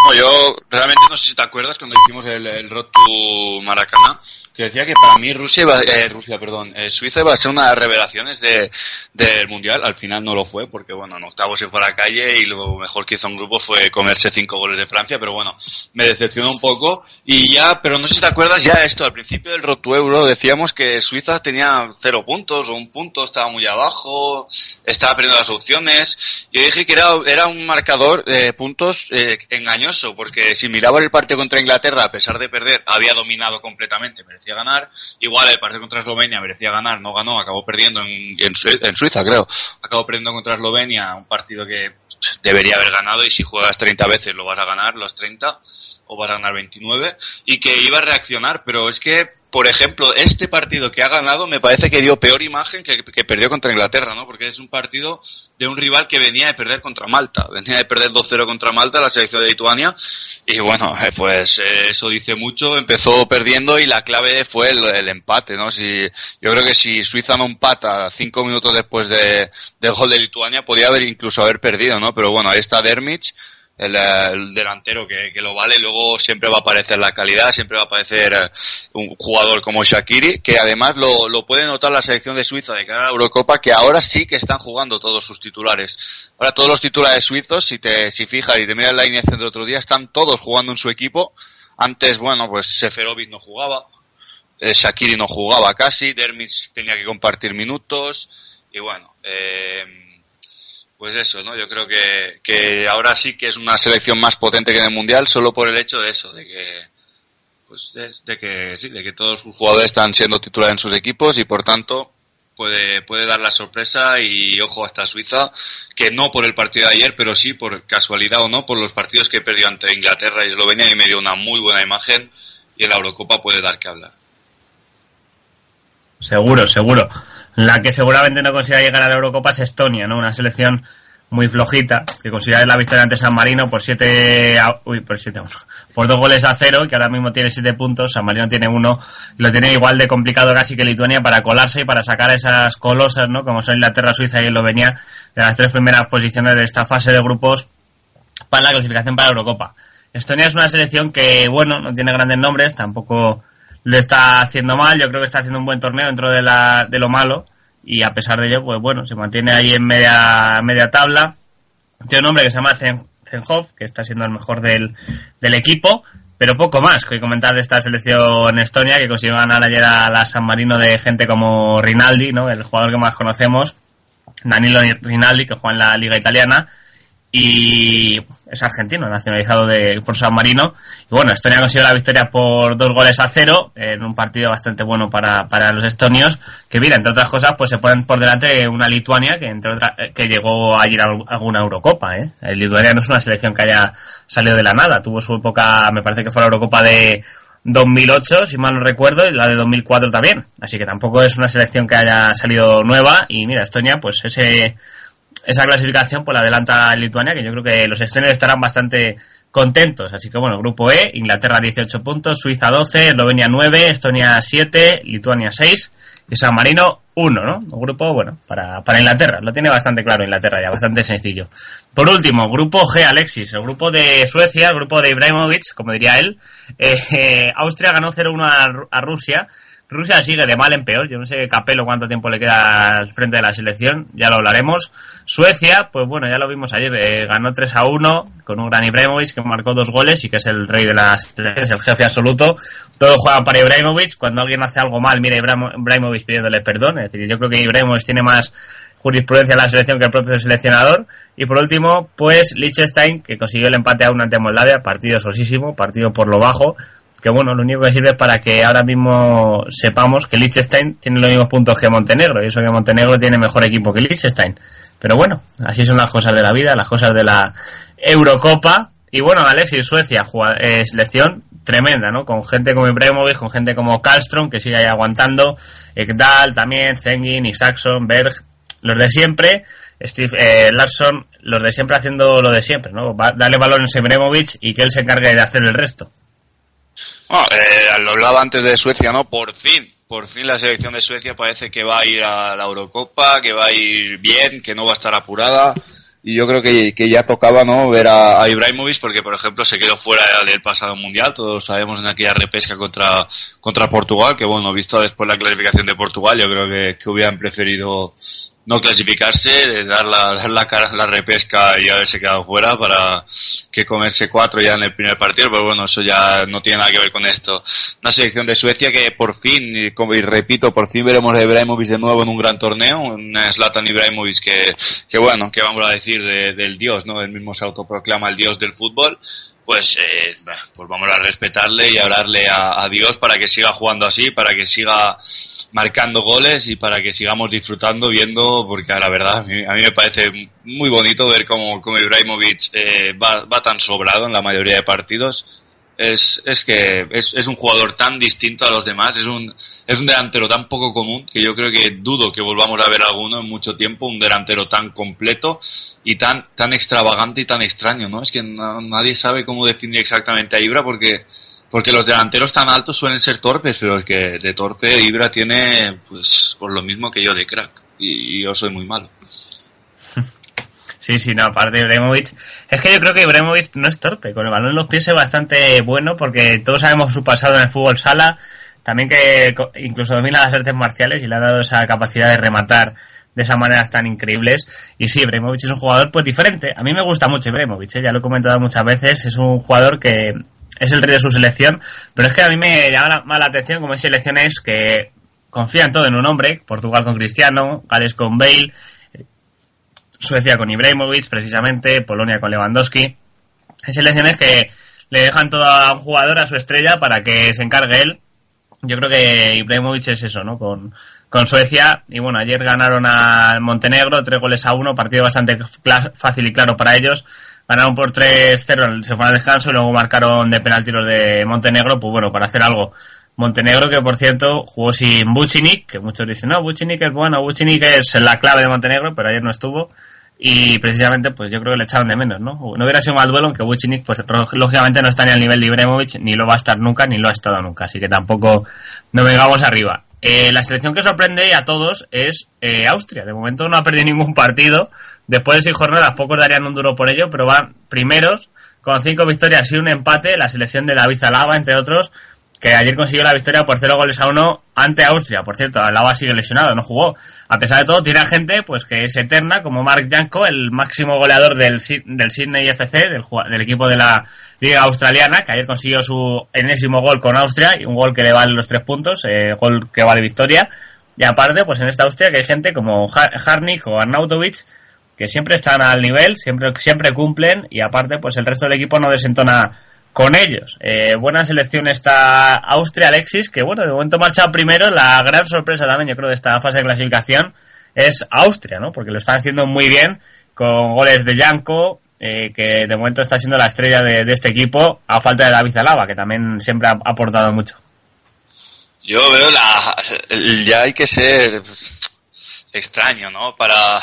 S5: No, yo realmente no sé si te acuerdas cuando hicimos el, el Road to Maracaná, que decía que para mí Rusia iba, eh, Rusia, perdón, eh, Suiza iba a ser una de las revelaciones de, del Mundial. Al final no lo fue, porque bueno, en octavos se fue a la calle y lo mejor que hizo un grupo fue comerse cinco goles de Francia, pero bueno, me decepcionó un poco. Y ya, pero no sé si te acuerdas ya esto, al principio del Road to Euro decíamos que Suiza tenía cero puntos o un punto, estaba muy abajo, estaba perdiendo las opciones. Yo dije que era, era un marcador de puntos eh, porque si miraba el partido contra Inglaterra, a pesar de perder, había dominado completamente, merecía ganar. Igual el partido contra Eslovenia merecía ganar, no ganó, acabó perdiendo en, en, en Suiza, creo. Acabó perdiendo contra Eslovenia, un partido que debería haber ganado y si juegas 30 veces lo vas a ganar, los 30, o vas a ganar 29, y que iba a reaccionar, pero es que por ejemplo, este partido que ha ganado me parece que dio peor imagen que, que, perdió contra Inglaterra, ¿no? Porque es un partido de un rival que venía de perder contra Malta. Venía de perder 2-0 contra Malta, la selección de Lituania. Y bueno, pues eh, eso dice mucho. Empezó perdiendo y la clave fue el, el, empate, ¿no? Si, yo creo que si Suiza no empata cinco minutos después de, del gol de Lituania, podía haber incluso haber perdido, ¿no? Pero bueno, ahí está Dermich el, el delantero que, que, lo vale, luego siempre va a aparecer la calidad, siempre va a aparecer un jugador como Shakiri, que además lo, lo puede notar la selección de Suiza de cara a la Eurocopa, que ahora sí que están jugando todos sus titulares. Ahora todos los titulares suizos, si te si fijas y te miras la alineación del otro día, están todos jugando en su equipo. Antes, bueno, pues Seferovic no jugaba, eh, Shakiri no jugaba casi, Dermis tenía que compartir minutos, y bueno, eh, pues eso, ¿no? Yo creo que, que ahora sí que es una selección más potente que en el Mundial solo por el hecho de eso, de que pues de, de que sí, de que todos sus jugadores están siendo titulares en sus equipos y por tanto puede puede dar la sorpresa y ojo hasta Suiza que no por el partido de ayer, pero sí por casualidad o no por los partidos que perdió ante Inglaterra y Eslovenia y me dio una muy buena imagen y en la Eurocopa puede dar que hablar.
S3: Seguro, seguro. La que seguramente no consiga llegar a la Eurocopa es Estonia, ¿no? Una selección muy flojita, que considera la victoria ante San Marino por 7 uy, por 7 por dos goles a cero, que ahora mismo tiene 7 puntos, San Marino tiene uno, lo tiene igual de complicado casi que Lituania para colarse y para sacar a esas colosas, ¿no? Como son Inglaterra, Suiza y Eslovenia, de las tres primeras posiciones de esta fase de grupos para la clasificación para la Eurocopa. Estonia es una selección que, bueno, no tiene grandes nombres, tampoco lo está haciendo mal, yo creo que está haciendo un buen torneo dentro de, la, de lo malo, y a pesar de ello, pues bueno, se mantiene ahí en media, media tabla. Tiene un hombre que se llama Zenhoff, que está siendo el mejor del, del equipo, pero poco más que comentar de esta selección Estonia, que consiguió ganar ayer a la San Marino de gente como Rinaldi, ¿no? el jugador que más conocemos, Danilo Rinaldi, que juega en la Liga Italiana, y es argentino, nacionalizado de, por San Marino. Y bueno, Estonia consiguió la victoria por dos goles a cero, en un partido bastante bueno para, para los estonios, que mira, entre otras cosas, pues se ponen por delante una Lituania que entre otras, eh, que llegó a ir a alguna Eurocopa, ¿eh? El Lituania no es una selección que haya salido de la nada, tuvo su época, me parece que fue la Eurocopa de 2008, si mal no recuerdo, y la de 2004 también. Así que tampoco es una selección que haya salido nueva, y mira, Estonia, pues ese esa clasificación pues la adelanta Lituania, que yo creo que los estonios estarán bastante contentos. Así que bueno, grupo E, Inglaterra 18 puntos, Suiza 12, Eslovenia 9, Estonia 7, Lituania 6 y San Marino 1, ¿no? Un grupo, bueno, para, para Inglaterra. Lo tiene bastante claro Inglaterra ya, bastante sencillo. Por último, grupo G, Alexis, el grupo de Suecia, el grupo de Ibrahimovic, como diría él. Eh, eh, Austria ganó 0-1 a Rusia Rusia sigue de mal en peor. Yo no sé Capello cuánto tiempo le queda al frente de la selección, ya lo hablaremos. Suecia, pues bueno, ya lo vimos ayer, eh, ganó 3 a 1 con un gran Ibrahimovic que marcó dos goles y que es el rey de las es el jefe absoluto. Todos juegan para Ibrahimovic. Cuando alguien hace algo mal, mira Ibrahimovic pidiéndole perdón. Es decir, yo creo que Ibrahimovic tiene más jurisprudencia en la selección que el propio seleccionador. Y por último, pues Liechtenstein, que consiguió el empate a una ante Moldavia, partido sosísimo, partido por lo bajo, que bueno, lo único que sirve es para que ahora mismo sepamos que Liechtenstein tiene los mismos puntos que Montenegro, y eso que Montenegro tiene mejor equipo que Liechtenstein. Pero bueno, así son las cosas de la vida, las cosas de la Eurocopa. Y bueno, Alexis, Suecia, eh, selección tremenda, ¿no? Con gente como Ibrahimovic, con gente como Karlström, que sigue ahí aguantando, Ekdal también, Zengin, Isaacson, Berg, los de siempre, Steve eh, Larsson, los de siempre haciendo lo de siempre, ¿no? darle valor a Ibrahimovic y que él se encargue de hacer el resto.
S5: Bueno, eh, lo hablaba antes de Suecia, ¿no? Por fin, por fin la selección de Suecia parece que va a ir a la Eurocopa, que va a ir bien, que no va a estar apurada. Y yo creo que, que ya tocaba, ¿no? Ver a, a, Ibrahimovic, porque por ejemplo se quedó fuera del pasado mundial, todos sabemos en aquella repesca contra, contra Portugal, que bueno, visto después la clasificación de Portugal, yo creo que, que hubieran preferido no clasificarse, dar la, dar la la repesca y haberse quedado fuera para que comerse cuatro ya en el primer partido, pero bueno, eso ya no tiene nada que ver con esto. Una selección de Suecia que por fin, y, como, y repito, por fin veremos a Ibrahimovic de nuevo en un gran torneo, un Zlatan Ibrahimovic que, que bueno, que vamos a decir del dios, ¿no? Él mismo se autoproclama el dios del fútbol, pues, eh, pues vamos a respetarle y hablarle a Dios para que siga jugando así, para que siga marcando goles y para que sigamos disfrutando viendo, porque la verdad a mí, me parece muy bonito ver cómo, cómo Ibrahimovic eh, va, va, tan sobrado en la mayoría de partidos. Es, es que es, es, un jugador tan distinto a los demás, es un, es un delantero tan poco común que yo creo que dudo que volvamos a ver alguno en mucho tiempo, un delantero tan completo y tan, tan extravagante y tan extraño, ¿no? Es que nadie sabe cómo definir exactamente a Ibra porque porque los delanteros tan altos suelen ser torpes, pero es que de torpe Ibra tiene, pues, por lo mismo que yo de crack. Y, yo soy muy malo.
S3: Sí, sí, no, aparte de Ibrahimovic. Es que yo creo que Ibrahimovic no es torpe. Con el balón en los pies es bastante bueno porque todos sabemos su pasado en el fútbol sala. También que incluso domina las artes marciales y le ha dado esa capacidad de rematar de esas maneras tan increíbles. Y sí, Ibrahimovic es un jugador pues diferente. A mí me gusta mucho Ibrahimovic, ¿eh? ya lo he comentado muchas veces. Es un jugador que es el rey de su selección, pero es que a mí me llama la atención como hay selecciones que confían todo en un hombre, Portugal con Cristiano, Gales con Bale, Suecia con Ibrahimovic precisamente, Polonia con Lewandowski. Hay selecciones que le dejan todo a un jugador, a su estrella, para que se encargue él. Yo creo que Ibrahimovic es eso, ¿no? Con, con Suecia. Y bueno, ayer ganaron al Montenegro, tres goles a uno, partido bastante fácil y claro para ellos ganaron por 3-0, se fueron al descanso y luego marcaron de penalti los de Montenegro, pues bueno, para hacer algo. Montenegro que por cierto jugó sin Bucinik, que muchos dicen, no, Bucinik es bueno, Bucinik es la clave de Montenegro, pero ayer no estuvo. y precisamente pues yo creo que le echaron de menos, ¿no? No hubiera sido mal duelo, aunque Vucinic pues lógicamente no está ni al nivel de Ibrahimovic, ni lo va a estar nunca, ni lo ha estado nunca, así que tampoco no vengamos arriba. Eh, la selección que sorprende a todos es eh, Austria. De momento no ha perdido ningún partido. Después de seis jornadas, pocos darían un duro por ello, pero van primeros con cinco victorias y un empate. La selección de David Zalaba, entre otros, que ayer consiguió la victoria por cero goles a uno ante Austria. Por cierto, Alaba sigue lesionado, no jugó. A pesar de todo, tiene gente pues que es eterna, como Mark Janko, el máximo goleador del, del Sydney FC, del, del equipo de la Liga Australiana, que ayer consiguió su enésimo gol con Austria, y un gol que le vale los tres puntos, eh, gol que vale victoria. Y aparte, pues en esta Austria que hay gente como Harnik o Arnautovic, que siempre están al nivel, siempre, siempre cumplen, y aparte, pues el resto del equipo no desentona con ellos. Eh, buena selección está Austria, Alexis, que bueno, de momento marcha primero. La gran sorpresa también, yo creo, de esta fase de clasificación es Austria, ¿no? Porque lo están haciendo muy bien con goles de Janko, eh, que de momento está siendo la estrella de, este equipo, a falta de David Zalaba, que también siempre ha aportado mucho.
S5: Yo veo la. Ya hay que ser extraño, ¿no? Para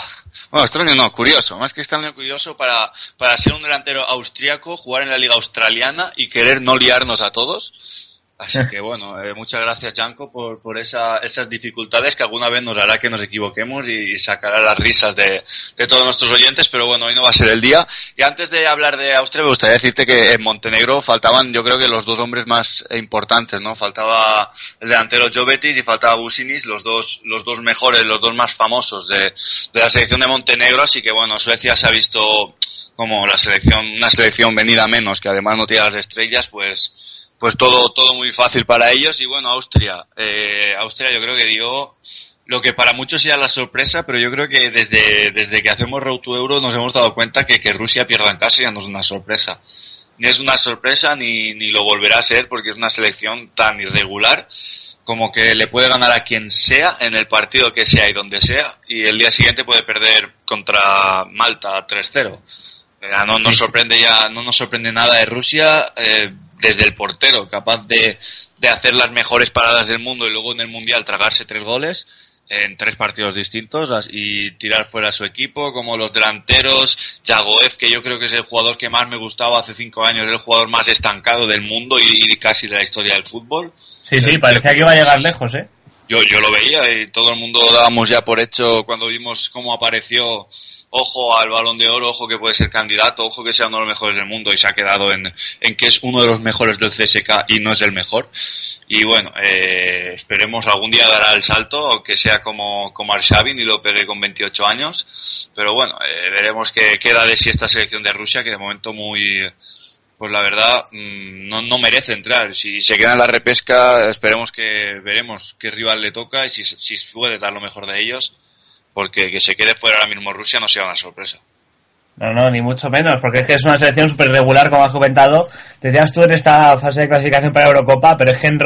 S5: bueno, extraño no, curioso. Más que extraño, curioso para, para ser un delantero austriaco, jugar en la liga australiana y querer no liarnos a todos. Así que bueno, eh, muchas gracias Janko por, por esa, esas dificultades que alguna vez nos hará que nos equivoquemos y, sacará las risas de, de, todos nuestros oyentes, pero bueno, hoy no va a ser el día. Y antes de hablar de Austria, me gustaría decirte que en Montenegro faltaban yo creo que los dos hombres más importantes, ¿no? Faltaba el delantero Jovetic y faltaba Businis, los dos, los dos mejores, los dos más famosos de, de la selección de Montenegro, así que bueno, Suecia se ha visto como la selección, una selección venida menos, que además no tiene las estrellas, pues pues todo, todo muy fácil para ellos. Y bueno, Austria, eh, Austria yo creo que dio lo que para muchos sea la sorpresa, pero yo creo que desde, desde que hacemos Road to Euro nos hemos dado cuenta que que Rusia pierda en casa ya no es una sorpresa. Ni es una sorpresa ni, ni lo volverá a ser porque es una selección tan irregular como que le puede ganar a quien sea en el partido que sea y donde sea y el día siguiente puede perder contra Malta 3-0. No nos sorprende ya, no nos sorprende nada de Rusia. Eh, desde el portero, capaz de, de hacer las mejores paradas del mundo y luego en el Mundial tragarse tres goles en tres partidos distintos y tirar fuera a su equipo, como los delanteros, Jagoev, que yo creo que es el jugador que más me gustaba hace cinco años, el jugador más estancado del mundo y, casi de la historia del fútbol.
S3: Sí, sí, parecía que iba a llegar lejos, ¿eh?
S5: Yo, yo lo veía y todo el mundo dábamos ya por hecho cuando vimos cómo apareció ojo al balón de oro, ojo que puede ser candidato, ojo que sea uno de los mejores del mundo y se ha quedado en, que es uno de los mejores del CSK y no es el mejor. Y bueno, eh, esperemos algún día dará el salto, aunque sea como, como Arshavin y lo pegue con 28 años. Pero bueno, eh, veremos qué queda de si esta selección de Rusia, que de momento muy, pues la verdad mm, no, no merece entrar. Si se queda en la repesca, esperemos que veremos qué rival le toca y si, si puede dar lo mejor de ellos porque que se quede fuera ahora mismo Rusia no sea una sorpresa.
S3: No, no, ni mucho menos, porque es que es una selección súper regular, como has comentado. Decías tú en esta fase de clasificación para Eurocopa, pero es que en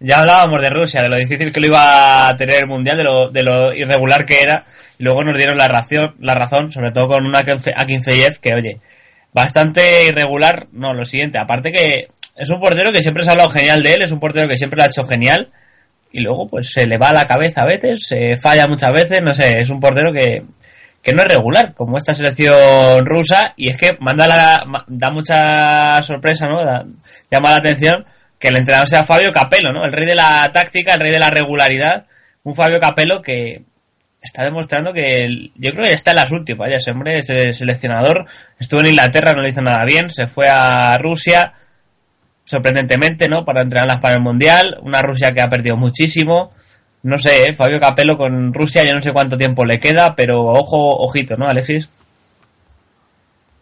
S3: ya hablábamos de Rusia, de lo difícil que lo iba a tener el Mundial, de lo, de lo irregular que era, y luego nos dieron la razón, la razón sobre todo con una Akinfeyev que, oye, bastante irregular, no, lo siguiente, aparte que es un portero que siempre se ha hablado genial de él, es un portero que siempre lo ha hecho genial, y luego pues se le va la cabeza a veces, se falla muchas veces, no sé, es un portero que, que no es regular, como esta selección rusa, y es que manda la, da mucha sorpresa, ¿no? llama la atención que el entrenador sea Fabio Capello, ¿no? El rey de la táctica, el rey de la regularidad, un Fabio Capello que está demostrando que yo creo que está en las últimas, ya ese hombre, ese seleccionador, estuvo en Inglaterra, no le hizo nada bien, se fue a Rusia, sorprendentemente, ¿no? Para entrenarlas para el Mundial. Una Rusia que ha perdido muchísimo. No sé, ¿eh? Fabio Capello con Rusia, yo no sé cuánto tiempo le queda, pero ojo, ojito, ¿no, Alexis?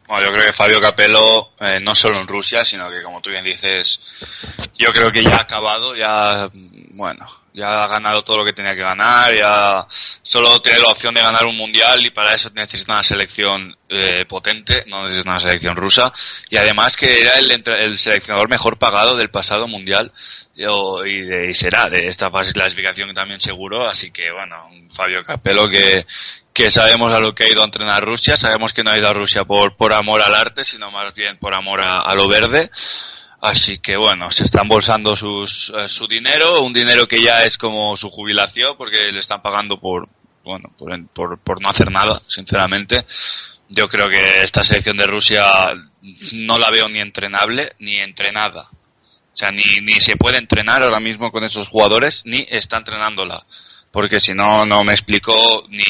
S5: Bueno, yo creo que Fabio Capello, eh, no solo en Rusia, sino que como tú bien dices, yo creo que ya ha acabado, ya, bueno, ya ha ganado todo lo que tenía que ganar, ya solo tiene la opción de ganar un mundial y para eso necesita una selección eh, potente, no necesita una selección rusa. Y además que era el, el seleccionador mejor pagado del pasado mundial y, y será de esta fase de clasificación también seguro, así que bueno, Fabio Capello que, que sabemos a lo que ha ido a entrenar Rusia, sabemos que no ha ido a Rusia por, por amor al arte, sino más bien por amor a lo verde. Así que bueno, se están bolsando sus, eh, su dinero, un dinero que ya es como su jubilación porque le están pagando por bueno, por, por, por no hacer nada, sinceramente. Yo creo que esta selección de Rusia no la veo ni entrenable ni entrenada. O sea, ni, ni se puede entrenar ahora mismo con esos jugadores, ni está entrenándola. Porque si no, no me explicó ni,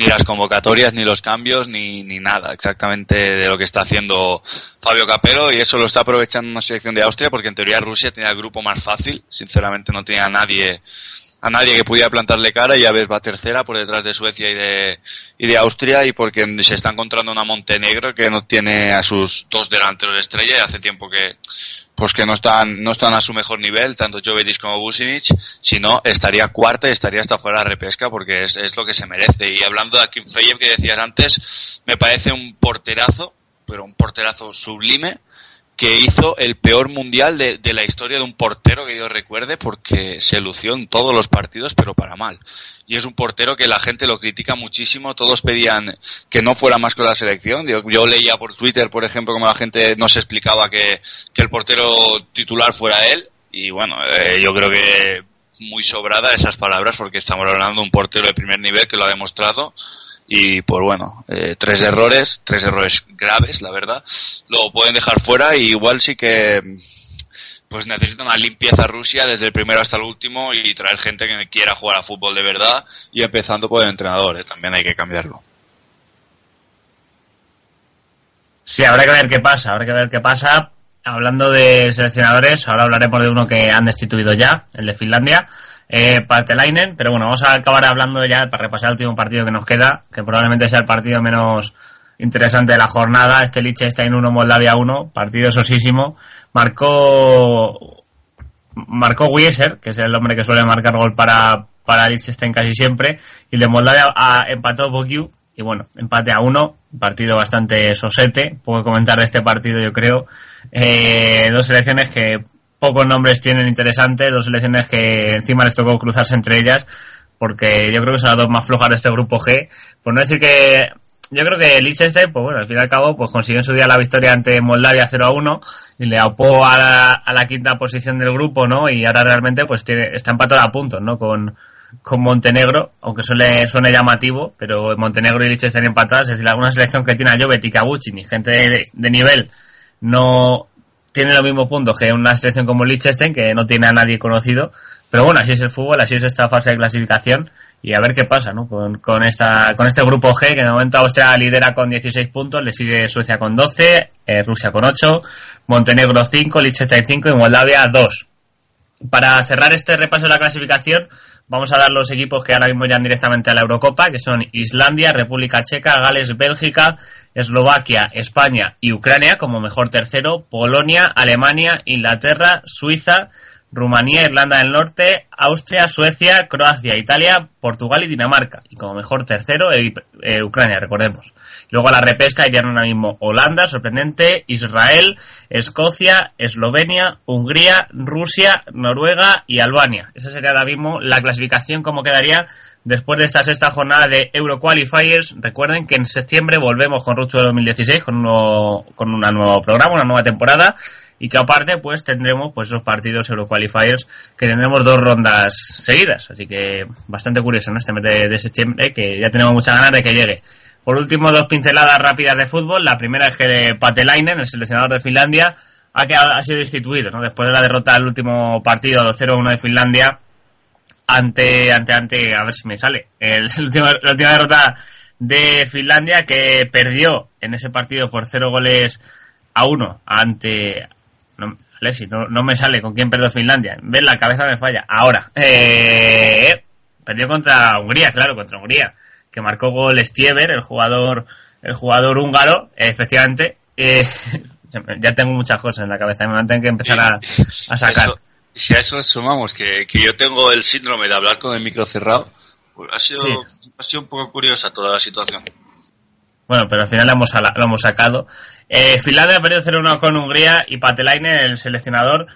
S5: ni las convocatorias, ni los cambios, ni, ni nada exactamente de lo que está haciendo Fabio Capello. Y eso lo está aprovechando una selección de Austria, porque en teoría Rusia tenía el grupo más fácil. Sinceramente no tenía a nadie a nadie que pudiera plantarle cara y ya ves va tercera por detrás de Suecia y de, y de Austria y porque se está encontrando una Montenegro que no tiene a sus dos delanteros de estrella y hace tiempo que pues que no están no están a su mejor nivel tanto Jovetic como Businic sino estaría cuarta y estaría hasta fuera de repesca porque es, es lo que se merece. Y hablando de Akim Feyev que decías antes me parece un porterazo pero un porterazo sublime que hizo el peor mundial de, de, la historia de un portero que yo recuerde porque se lució en todos los partidos pero para mal. Y es un portero que la gente lo critica muchísimo, todos pedían que no fuera más con la selección. Yo, leía por Twitter, por ejemplo, como la gente no se explicaba que, que el portero titular fuera él. Y bueno, eh, yo creo que muy sobrada esas palabras porque estamos hablando de un portero de primer nivel que lo ha demostrado y pues bueno, eh, tres errores, tres errores graves, la verdad, lo pueden dejar fuera y igual sí que pues necesita una limpieza Rusia desde el primero hasta el último y traer gente que quiera jugar a fútbol de verdad y empezando por el entrenador, ¿eh? también hay que cambiarlo.
S3: Sí, habrá que ver qué pasa, habrá que ver qué pasa. Hablando de seleccionadores, ahora hablaremos de uno que han destituido ya, el de Finlandia eh, Partelainen, pero bueno, vamos a acabar hablando ya para repasar el último partido que nos queda, que probablemente sea el partido menos interesante de la jornada, este Liechtenstein 1, Moldavia 1, partido sosísimo, marcó marcó Wieser, que es el hombre que suele marcar gol para, para Liechtenstein casi siempre, y de Moldavia a, empató Bokiu, y bueno, empate a uno, partido bastante sosete, puedo comentar este partido yo creo, eh, dos selecciones que pocos nombres tienen interesantes, dos selecciones que encima les tocó cruzarse entre ellas, porque yo creo que son las dos más flojas de este grupo G. Por no decir que yo creo que Liechtenstein, pues bueno, al fin y al cabo, pues consiguió en su día la victoria ante Moldavia 0 a 1 y le aupó a la, a la quinta posición del grupo, ¿no? Y ahora realmente pues tiene, está empatado a puntos, ¿no? Con, con Montenegro, aunque suele, suene llamativo, pero Montenegro y Liechtenstein empatadas, es decir, alguna selección que tiene a Jovetic, a Buchin gente de, de nivel no, tiene los mismos puntos que una selección como Liechtenstein, que no tiene a nadie conocido. Pero bueno, así es el fútbol, así es esta fase de clasificación y a ver qué pasa, ¿no? Con, con, esta, con este grupo G, que de momento Austria lidera con 16 puntos, le sigue Suecia con 12, eh, Rusia con 8, Montenegro 5, Liechtenstein 5 y Moldavia 2. Para cerrar este repaso de la clasificación, vamos a dar los equipos que ahora mismo irán directamente a la Eurocopa, que son Islandia, República Checa, Gales, Bélgica, Eslovaquia, España y Ucrania como mejor tercero, Polonia, Alemania, Inglaterra, Suiza, Rumanía, Irlanda del Norte, Austria, Suecia, Croacia, Italia, Portugal y Dinamarca. Y como mejor tercero, eh, Ucrania, recordemos. Luego a la repesca irían ahora mismo Holanda, sorprendente, Israel, Escocia, Eslovenia, Hungría, Rusia, Noruega y Albania. Esa sería ahora mismo la clasificación como quedaría después de esta sexta jornada de Euroqualifiers. Recuerden que en septiembre volvemos con Rupture 2016 con, uno, con un nuevo programa, una nueva temporada y que aparte pues tendremos pues esos partidos Euroqualifiers que tendremos dos rondas seguidas. Así que bastante curioso, ¿no? Este mes de, de septiembre que ya tenemos muchas ganas de que llegue. Por último, dos pinceladas rápidas de fútbol. La primera es que Patelainen, el seleccionador de Finlandia, ha, quedado, ha sido destituido, ¿no? Después de la derrota del último partido 2-0-1 de Finlandia ante, ante, ante, a ver si me sale, el, último, la última derrota de Finlandia que perdió en ese partido por 0 goles a 1 ante, no, Alexi, no, no, me sale con quién perdió Finlandia. Ven, la cabeza me falla. Ahora, eh, perdió contra Hungría, claro, contra Hungría que marcó gol Stieber, el jugador, el jugador húngaro, efectivamente. Eh, ya tengo muchas cosas en la cabeza, me van a que empezar a, a sacar.
S5: Eso, si a eso sumamos que, que, yo tengo el síndrome de hablar con el micro cerrado, pues ha sido, sí. ha sido un poco curiosa toda la situación.
S3: Bueno, pero al final lo hemos, lo hemos sacado. Eh, Finlandia ha perdido 0-1 con Hungría y Patelainen, el seleccionador,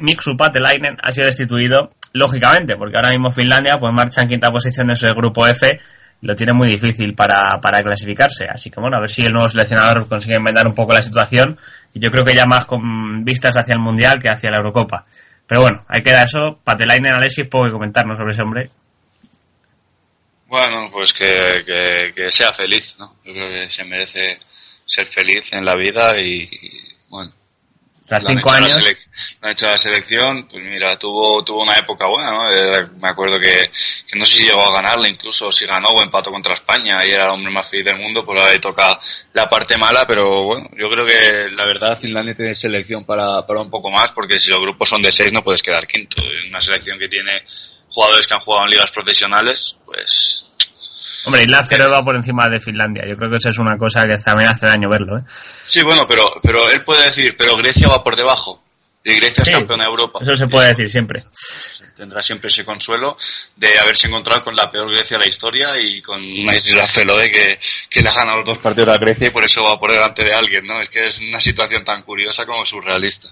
S3: Miksu Patelainen, ha sido destituido, lógicamente, porque ahora mismo Finlandia pues marcha en quinta posición en el grupo F lo tiene muy difícil para, para clasificarse. Así que bueno, a ver si el nuevo seleccionador consigue enmendar un poco la situación. Y yo creo que ya más con vistas hacia el Mundial que hacia la Eurocopa. Pero bueno, ahí queda eso. Patelainen Alexis, poco que comentarnos sobre ese hombre.
S5: Bueno, pues que, que, sea feliz, ¿no? Yo creo que se merece ser feliz en la vida y, bueno.
S3: Tras cinco años.
S5: han hecho la selección, pues mira, tuvo, tuvo una época buena, ¿no? Eh, me acuerdo que, que no sé si llegó a ganarla, incluso si ganó o empató contra España y era el hombre más feliz del mundo, pues ahora le toca la parte mala, pero bueno, yo creo que la verdad Finlandia tiene selección para, para un poco más, porque si los grupos son de seis no puedes quedar quinto. En una selección que tiene jugadores que han jugado en ligas profesionales, pues
S3: Hombre, Isla Feroe va por encima de Finlandia. Yo creo que eso es una cosa que también hace daño verlo, ¿eh?
S5: Sí, bueno, pero, pero él puede decir, pero Grecia va por debajo. Y Grecia
S3: Sí,
S5: es campeona de Europa.
S3: Eso se puede decir siempre.
S5: Tendrá siempre ese consuelo de haberse encontrado con la peor Grecia de la historia y con una isla Feroe que, que le ha ganado los dos partidos a Grecia y por eso va por delante de alguien, ¿no? Es que es una situación tan curiosa como surrealista.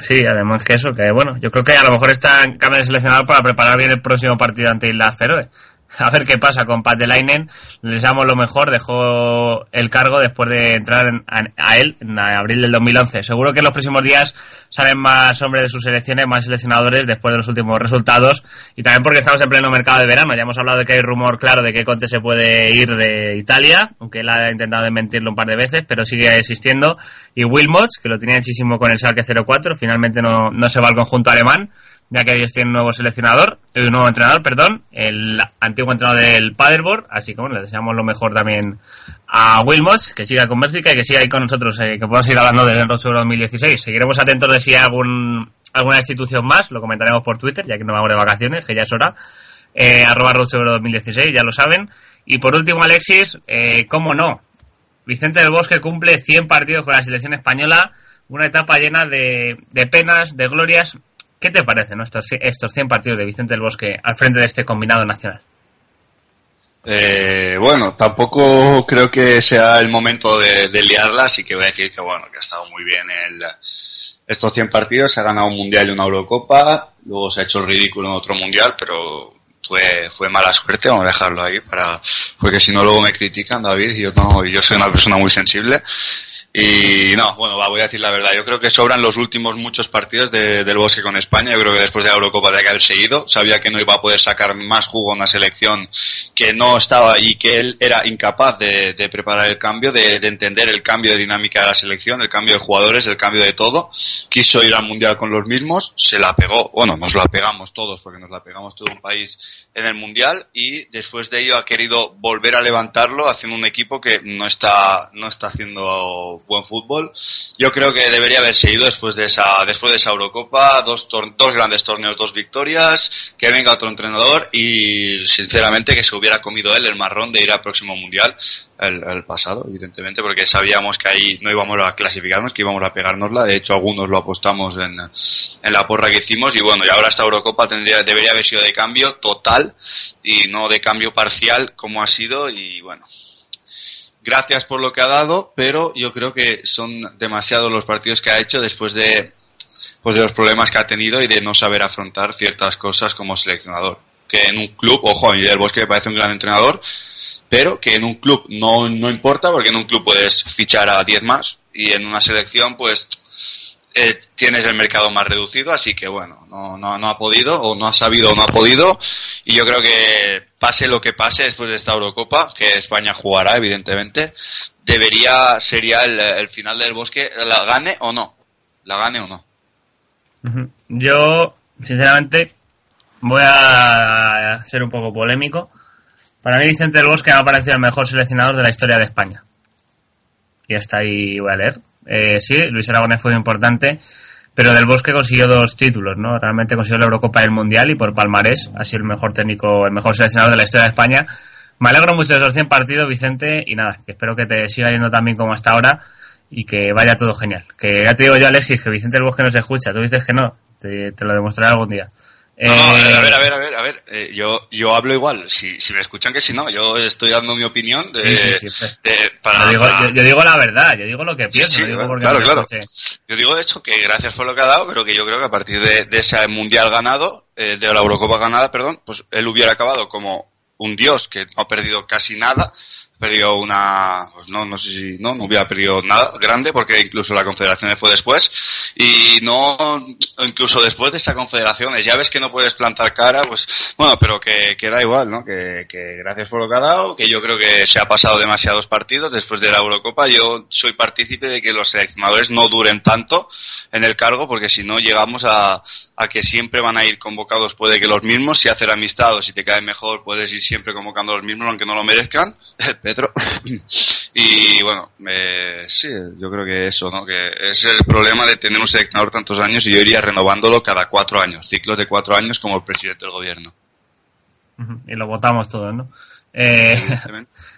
S3: Sí, además que eso, que bueno, yo creo que a lo mejor está en cambio de seleccionador para preparar bien el próximo partido ante Islas Feroe. A ver qué pasa con Pat Delainen. Le deseamos lo mejor. Dejó el cargo después de entrar en- a, a él en abril del 2011. Seguro que en los próximos días salen más hombres de sus selecciones, más seleccionadores después de los últimos resultados. Y también porque estamos en pleno mercado de verano. Ya hemos hablado de que hay rumor claro de que Conte se puede ir de Italia, aunque él ha intentado desmentirlo un par de veces, pero sigue existiendo. Y Wilmots, que lo tenía muchísimo con el Schalke 04, finalmente no, no se va al conjunto alemán ya que ellos tienen un nuevo seleccionador, eh, un nuevo entrenador, perdón, el antiguo entrenador del Paderborn, así que bueno, le deseamos lo mejor también a Wilmos, que siga con Bélgica y que siga ahí con nosotros, eh, que podamos ir hablando del Euro 2016. Seguiremos atentos de si hay algún, alguna institución más, lo comentaremos por Twitter, ya que no vamos de vacaciones, que ya es hora, eh, arroba Euro 2016, ya lo saben. Y por último, Alexis, eh, cómo no, Vicente del Bosque cumple 100 partidos con la selección española, una etapa llena de, de penas, de glorias. ¿Qué te parece no, estos, estos 100 partidos de Vicente del Bosque al frente de este combinado nacional?
S5: Eh, bueno, tampoco creo que sea el momento de, de liarla, así que voy a decir que bueno, que ha estado muy bien el, estos 100 partidos, se ha ganado un mundial y una Eurocopa, luego se ha hecho el ridículo en otro mundial, pero fue, fue mala suerte, vamos a dejarlo ahí para, porque si no luego me critican David y yo no, yo soy una persona muy sensible. Y no, bueno, va, voy a decir la verdad. Yo creo que sobran los últimos muchos partidos de- del Bosque con España. Yo creo que después de la Eurocopa tenía que haber seguido. Sabía que no iba a poder sacar más jugo a una selección que no estaba y que él era incapaz de, de preparar el cambio, de, de entender el cambio de dinámica de la selección, el cambio de jugadores, el cambio de todo. Quiso ir al Mundial con los mismos, se la pegó. Bueno, nos la pegamos todos porque nos la pegamos todo un país en el Mundial y después de ello ha querido volver a levantarlo haciendo un equipo que no está, no está haciendo buen fútbol. Yo creo que debería haberse ido después de esa, después de esa Eurocopa, dos, dos grandes torneos, dos victorias, que venga otro entrenador y sinceramente que se hubiera comido él el marrón de ir al próximo Mundial, el, el pasado, evidentemente, porque sabíamos que ahí no íbamos a clasificarnos, que íbamos a pegárnosla, de hecho algunos lo apostamos en, en la porra que hicimos y bueno, y ahora esta Eurocopa tendría, debería haber sido de cambio total y no de cambio parcial como ha sido y bueno, gracias por lo que ha dado, pero yo creo que son demasiados los partidos que ha hecho después de pues de los problemas que ha tenido y de no saber afrontar ciertas cosas como seleccionador. Que en un club, ojo, a mí del Bosque me parece un gran entrenador, pero que en un club no, no importa porque en un club puedes fichar a 10 más y en una selección pues eh, tienes el mercado más reducido, así que bueno, no, no, no ha podido, o no ha sabido o no ha podido, y yo creo que pase lo que pase después de esta Eurocopa, que España jugará evidentemente, debería, sería el, el final del bosque, la gane o no, la gane o no.
S3: Yo, sinceramente, voy a ser un poco polémico. Para mí, Vicente del Bosque me ha parecido el mejor seleccionador de la historia de España. Y hasta ahí voy a leer. Eh, sí, Luis Aragonés fue importante, pero del Bosque consiguió dos títulos, ¿no? Realmente consiguió la Eurocopa y el Mundial y por palmarés ha sido el mejor técnico, el mejor seleccionador de la historia de España. Me alegro mucho de esos 100 partidos, Vicente, y nada, que espero que te siga yendo también como hasta ahora y que vaya todo genial. Que ya te digo yo, Alexis, que Vicente del Bosque no se escucha, tú dices que no, te lo demostraré algún día.
S5: No, no,
S3: Eh,
S5: a ver, a ver, a ver, a ver, eh, yo, yo hablo igual, si, si me escuchan que si no, yo estoy dando mi opinión de,
S3: Sí, sí,
S5: de- para,
S3: yo, digo,
S5: para-
S3: yo- yo digo la verdad, yo digo lo que pienso,
S5: sí,
S3: no digo
S5: bueno,
S3: porque
S5: claro, claro. Yo digo de hecho que gracias por lo que ha dado, pero que yo creo que a partir de, de ese mundial ganado, eh, de la Eurocopa ganada, perdón, pues él hubiera acabado como un dios que no ha perdido casi nada, perdido una, pues no, no sé si, no, no hubiera perdido nada grande porque incluso la confederación fue después y no, incluso después de esa confederación, ya ves que no puedes plantar cara, pues bueno, pero que, que da igual, ¿no? Que, que gracias por lo que ha dado, que yo creo que se ha pasado demasiados partidos después de la Eurocopa, yo soy partícipe de que los seleccionadores no duren tanto en el cargo porque si no llegamos a, a que siempre van a ir convocados puede que los mismos, si hacer amistad o si te cae mejor puedes ir siempre convocando a los mismos aunque no lo merezcan Petro. y bueno, eh, sí, yo creo que eso, ¿no? Que es el problema de tener un seleccionador tantos años y yo iría renovándolo cada cuatro años, ciclos de cuatro años como el presidente del gobierno.
S3: Y lo votamos todos, ¿no? Eh,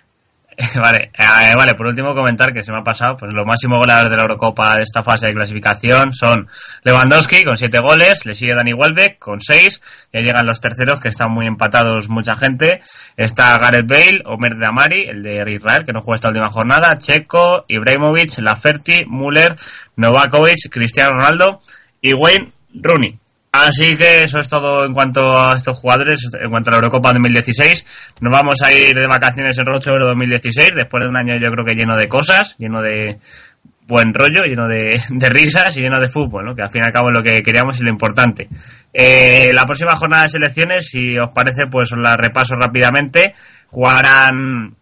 S3: vale, eh, vale, por último comentar que se me ha pasado, pues los máximos goleadores de la Eurocopa de esta fase de clasificación son Lewandowski con siete goles, le sigue Dani Welbeck con seis, ya llegan los terceros que están muy empatados mucha gente, está Gareth Bale, Omer de Amari, el de Israel que no juega esta última jornada, Checo, Ibrahimovic, Laferti, Müller, Novakovic, Cristiano Ronaldo y Wayne Rooney. Así que eso es todo en cuanto a estos jugadores, en cuanto a la Eurocopa 2016. Nos vamos a ir de vacaciones en Rocho Euro 2016, después de un año yo creo que lleno de cosas, lleno de buen rollo, lleno de, risas y lleno de fútbol, ¿no? que al fin y al cabo es lo que queríamos y lo importante. Eh, la próxima jornada de selecciones, si os parece, pues os la repaso rápidamente. Jugarán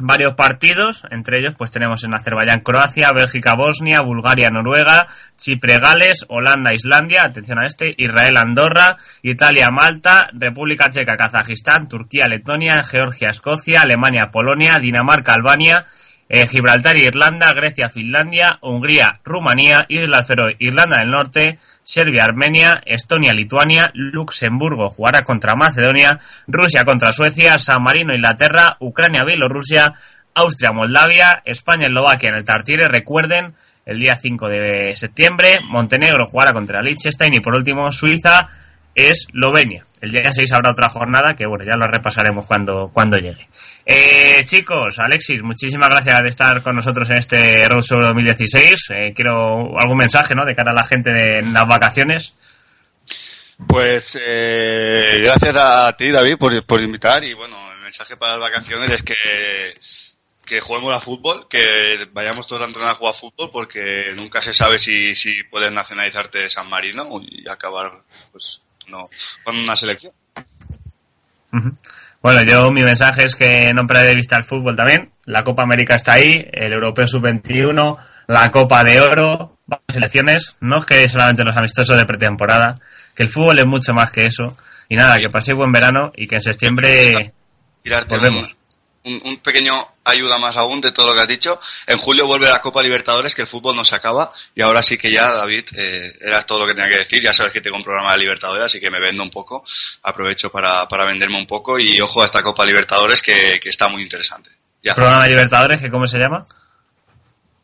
S3: varios partidos, entre ellos pues tenemos en Azerbaiyán Croacia, Bélgica Bosnia, Bulgaria Noruega, Chipre Gales, Holanda Islandia, atención a este, Israel Andorra, Italia Malta, República Checa Kazajistán, Turquía Letonia, Georgia Escocia, Alemania Polonia, Dinamarca Albania, eh, Gibraltar Irlanda, Grecia Finlandia, Hungría Rumanía, Isla Feroe Irlanda del Norte, Serbia Armenia, Estonia Lituania, Luxemburgo jugará contra Macedonia, Rusia contra Suecia, San Marino Inglaterra, Ucrania Bielorrusia, Austria Moldavia, España Eslovaquia en el Tartiere, recuerden el día 5 de septiembre, Montenegro jugará contra Liechtenstein y por último Suiza Eslovenia. El día 6 habrá otra jornada que, bueno, ya lo repasaremos cuando, cuando llegue. Eh, chicos, Alexis, muchísimas gracias de estar con nosotros en este Road 2016. Eh, quiero algún mensaje, ¿no?, de cara a la gente de las vacaciones.
S5: Pues eh, gracias a ti, David, por, por invitar. Y bueno, el mensaje para las vacaciones es que que juguemos a fútbol, que vayamos todos a entrenar a jugar a fútbol, porque nunca se sabe si, si puedes nacionalizarte de San Marino y acabar pues no con una selección.
S3: Bueno, yo mi mensaje es que no perdáis de vista el fútbol también. La Copa América está ahí, el Europeo Sub-21, la Copa de Oro, varias selecciones. No es que solamente los amistosos de pretemporada, que el fútbol es mucho más que eso. Y nada, que paséis buen verano y que en septiembre volvemos
S5: un, pequeño ayuda más aún de todo lo que has dicho. En julio vuelve la Copa Libertadores, que el fútbol no se acaba. Y ahora sí que ya, David, eh, era todo lo que tenía que decir. Ya sabes que tengo un programa de Libertadores, así que me vendo un poco. Aprovecho para, para venderme un poco. Y ojo a esta Copa Libertadores, que, que está muy interesante.
S3: Ya. ¿Programa de Libertadores, que cómo se llama?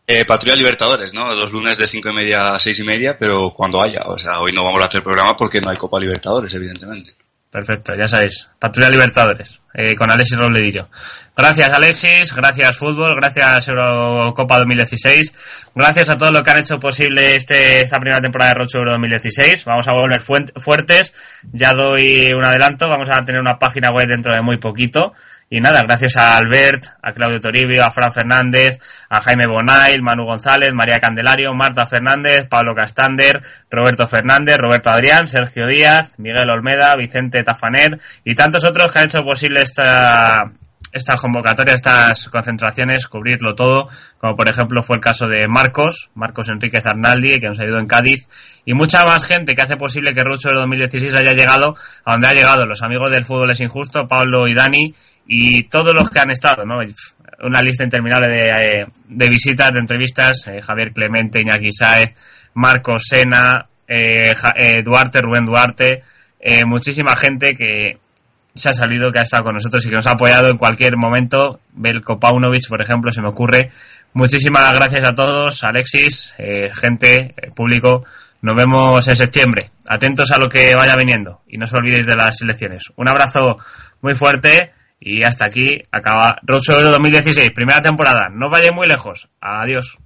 S5: Eh, Patrulla Libertadores, ¿no? Los lunes de cinco y media a seis y media, pero cuando haya. O sea, hoy no vamos a hacer programa porque no hay Copa Libertadores, evidentemente.
S3: Perfecto, ya sabéis. Patrulla Libertadores, eh, con Alexis Robledillo. Gracias Alexis, gracias Fútbol, gracias Eurocopa 2016, gracias a todos los que han hecho posible este, esta primera temporada de Rocho Euro 2016. Vamos a volver fuertes, ya doy un adelanto, vamos a tener una página web dentro de muy poquito. Y nada, gracias a Albert, a Claudio Toribio, a Fran Fernández, a Jaime Bonail, Manu González, María Candelario, Marta Fernández, Pablo Castander, Roberto Fernández, Roberto Adrián, Sergio Díaz, Miguel Olmeda, Vicente Tafaner y tantos otros que han hecho posible esta, estas convocatorias, estas concentraciones, cubrirlo todo, como por ejemplo fue el caso de Marcos, Marcos Enríquez Arnaldi, que nos ido en Cádiz, y mucha más gente que hace posible que Rucho del 2016 haya llegado a donde ha llegado. Los amigos del fútbol es injusto, Pablo y Dani, y todos los que han estado, ¿no? Una lista interminable de, eh, de visitas, de entrevistas, eh, Javier Clemente, Iñaki Saez, Marcos Sena, eh, Duarte, Rubén Duarte, muchísima gente que se ha salido, que ha estado con nosotros y que nos ha apoyado en cualquier momento. Belko Paunovic, por ejemplo, se me ocurre. Muchísimas gracias a todos, Alexis, gente, público. Nos vemos en septiembre. Atentos a lo que vaya viniendo y no os olvidéis de las elecciones. Un abrazo muy fuerte y hasta aquí acaba Road Euro 2016, primera temporada. No vayáis muy lejos. Adiós.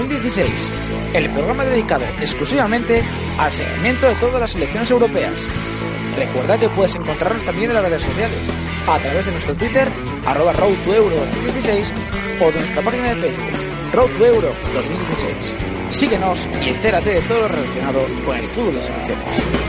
S1: 2016, el programa dedicado exclusivamente al seguimiento de todas las selecciones europeas. Recuerda que puedes encontrarnos también en las redes sociales, a través de nuestro Twitter, arroba Road to Euro 2016, o de nuestra página de Facebook, Road to Euro 2016. Síguenos y entérate de todo lo relacionado con el fútbol de selecciones.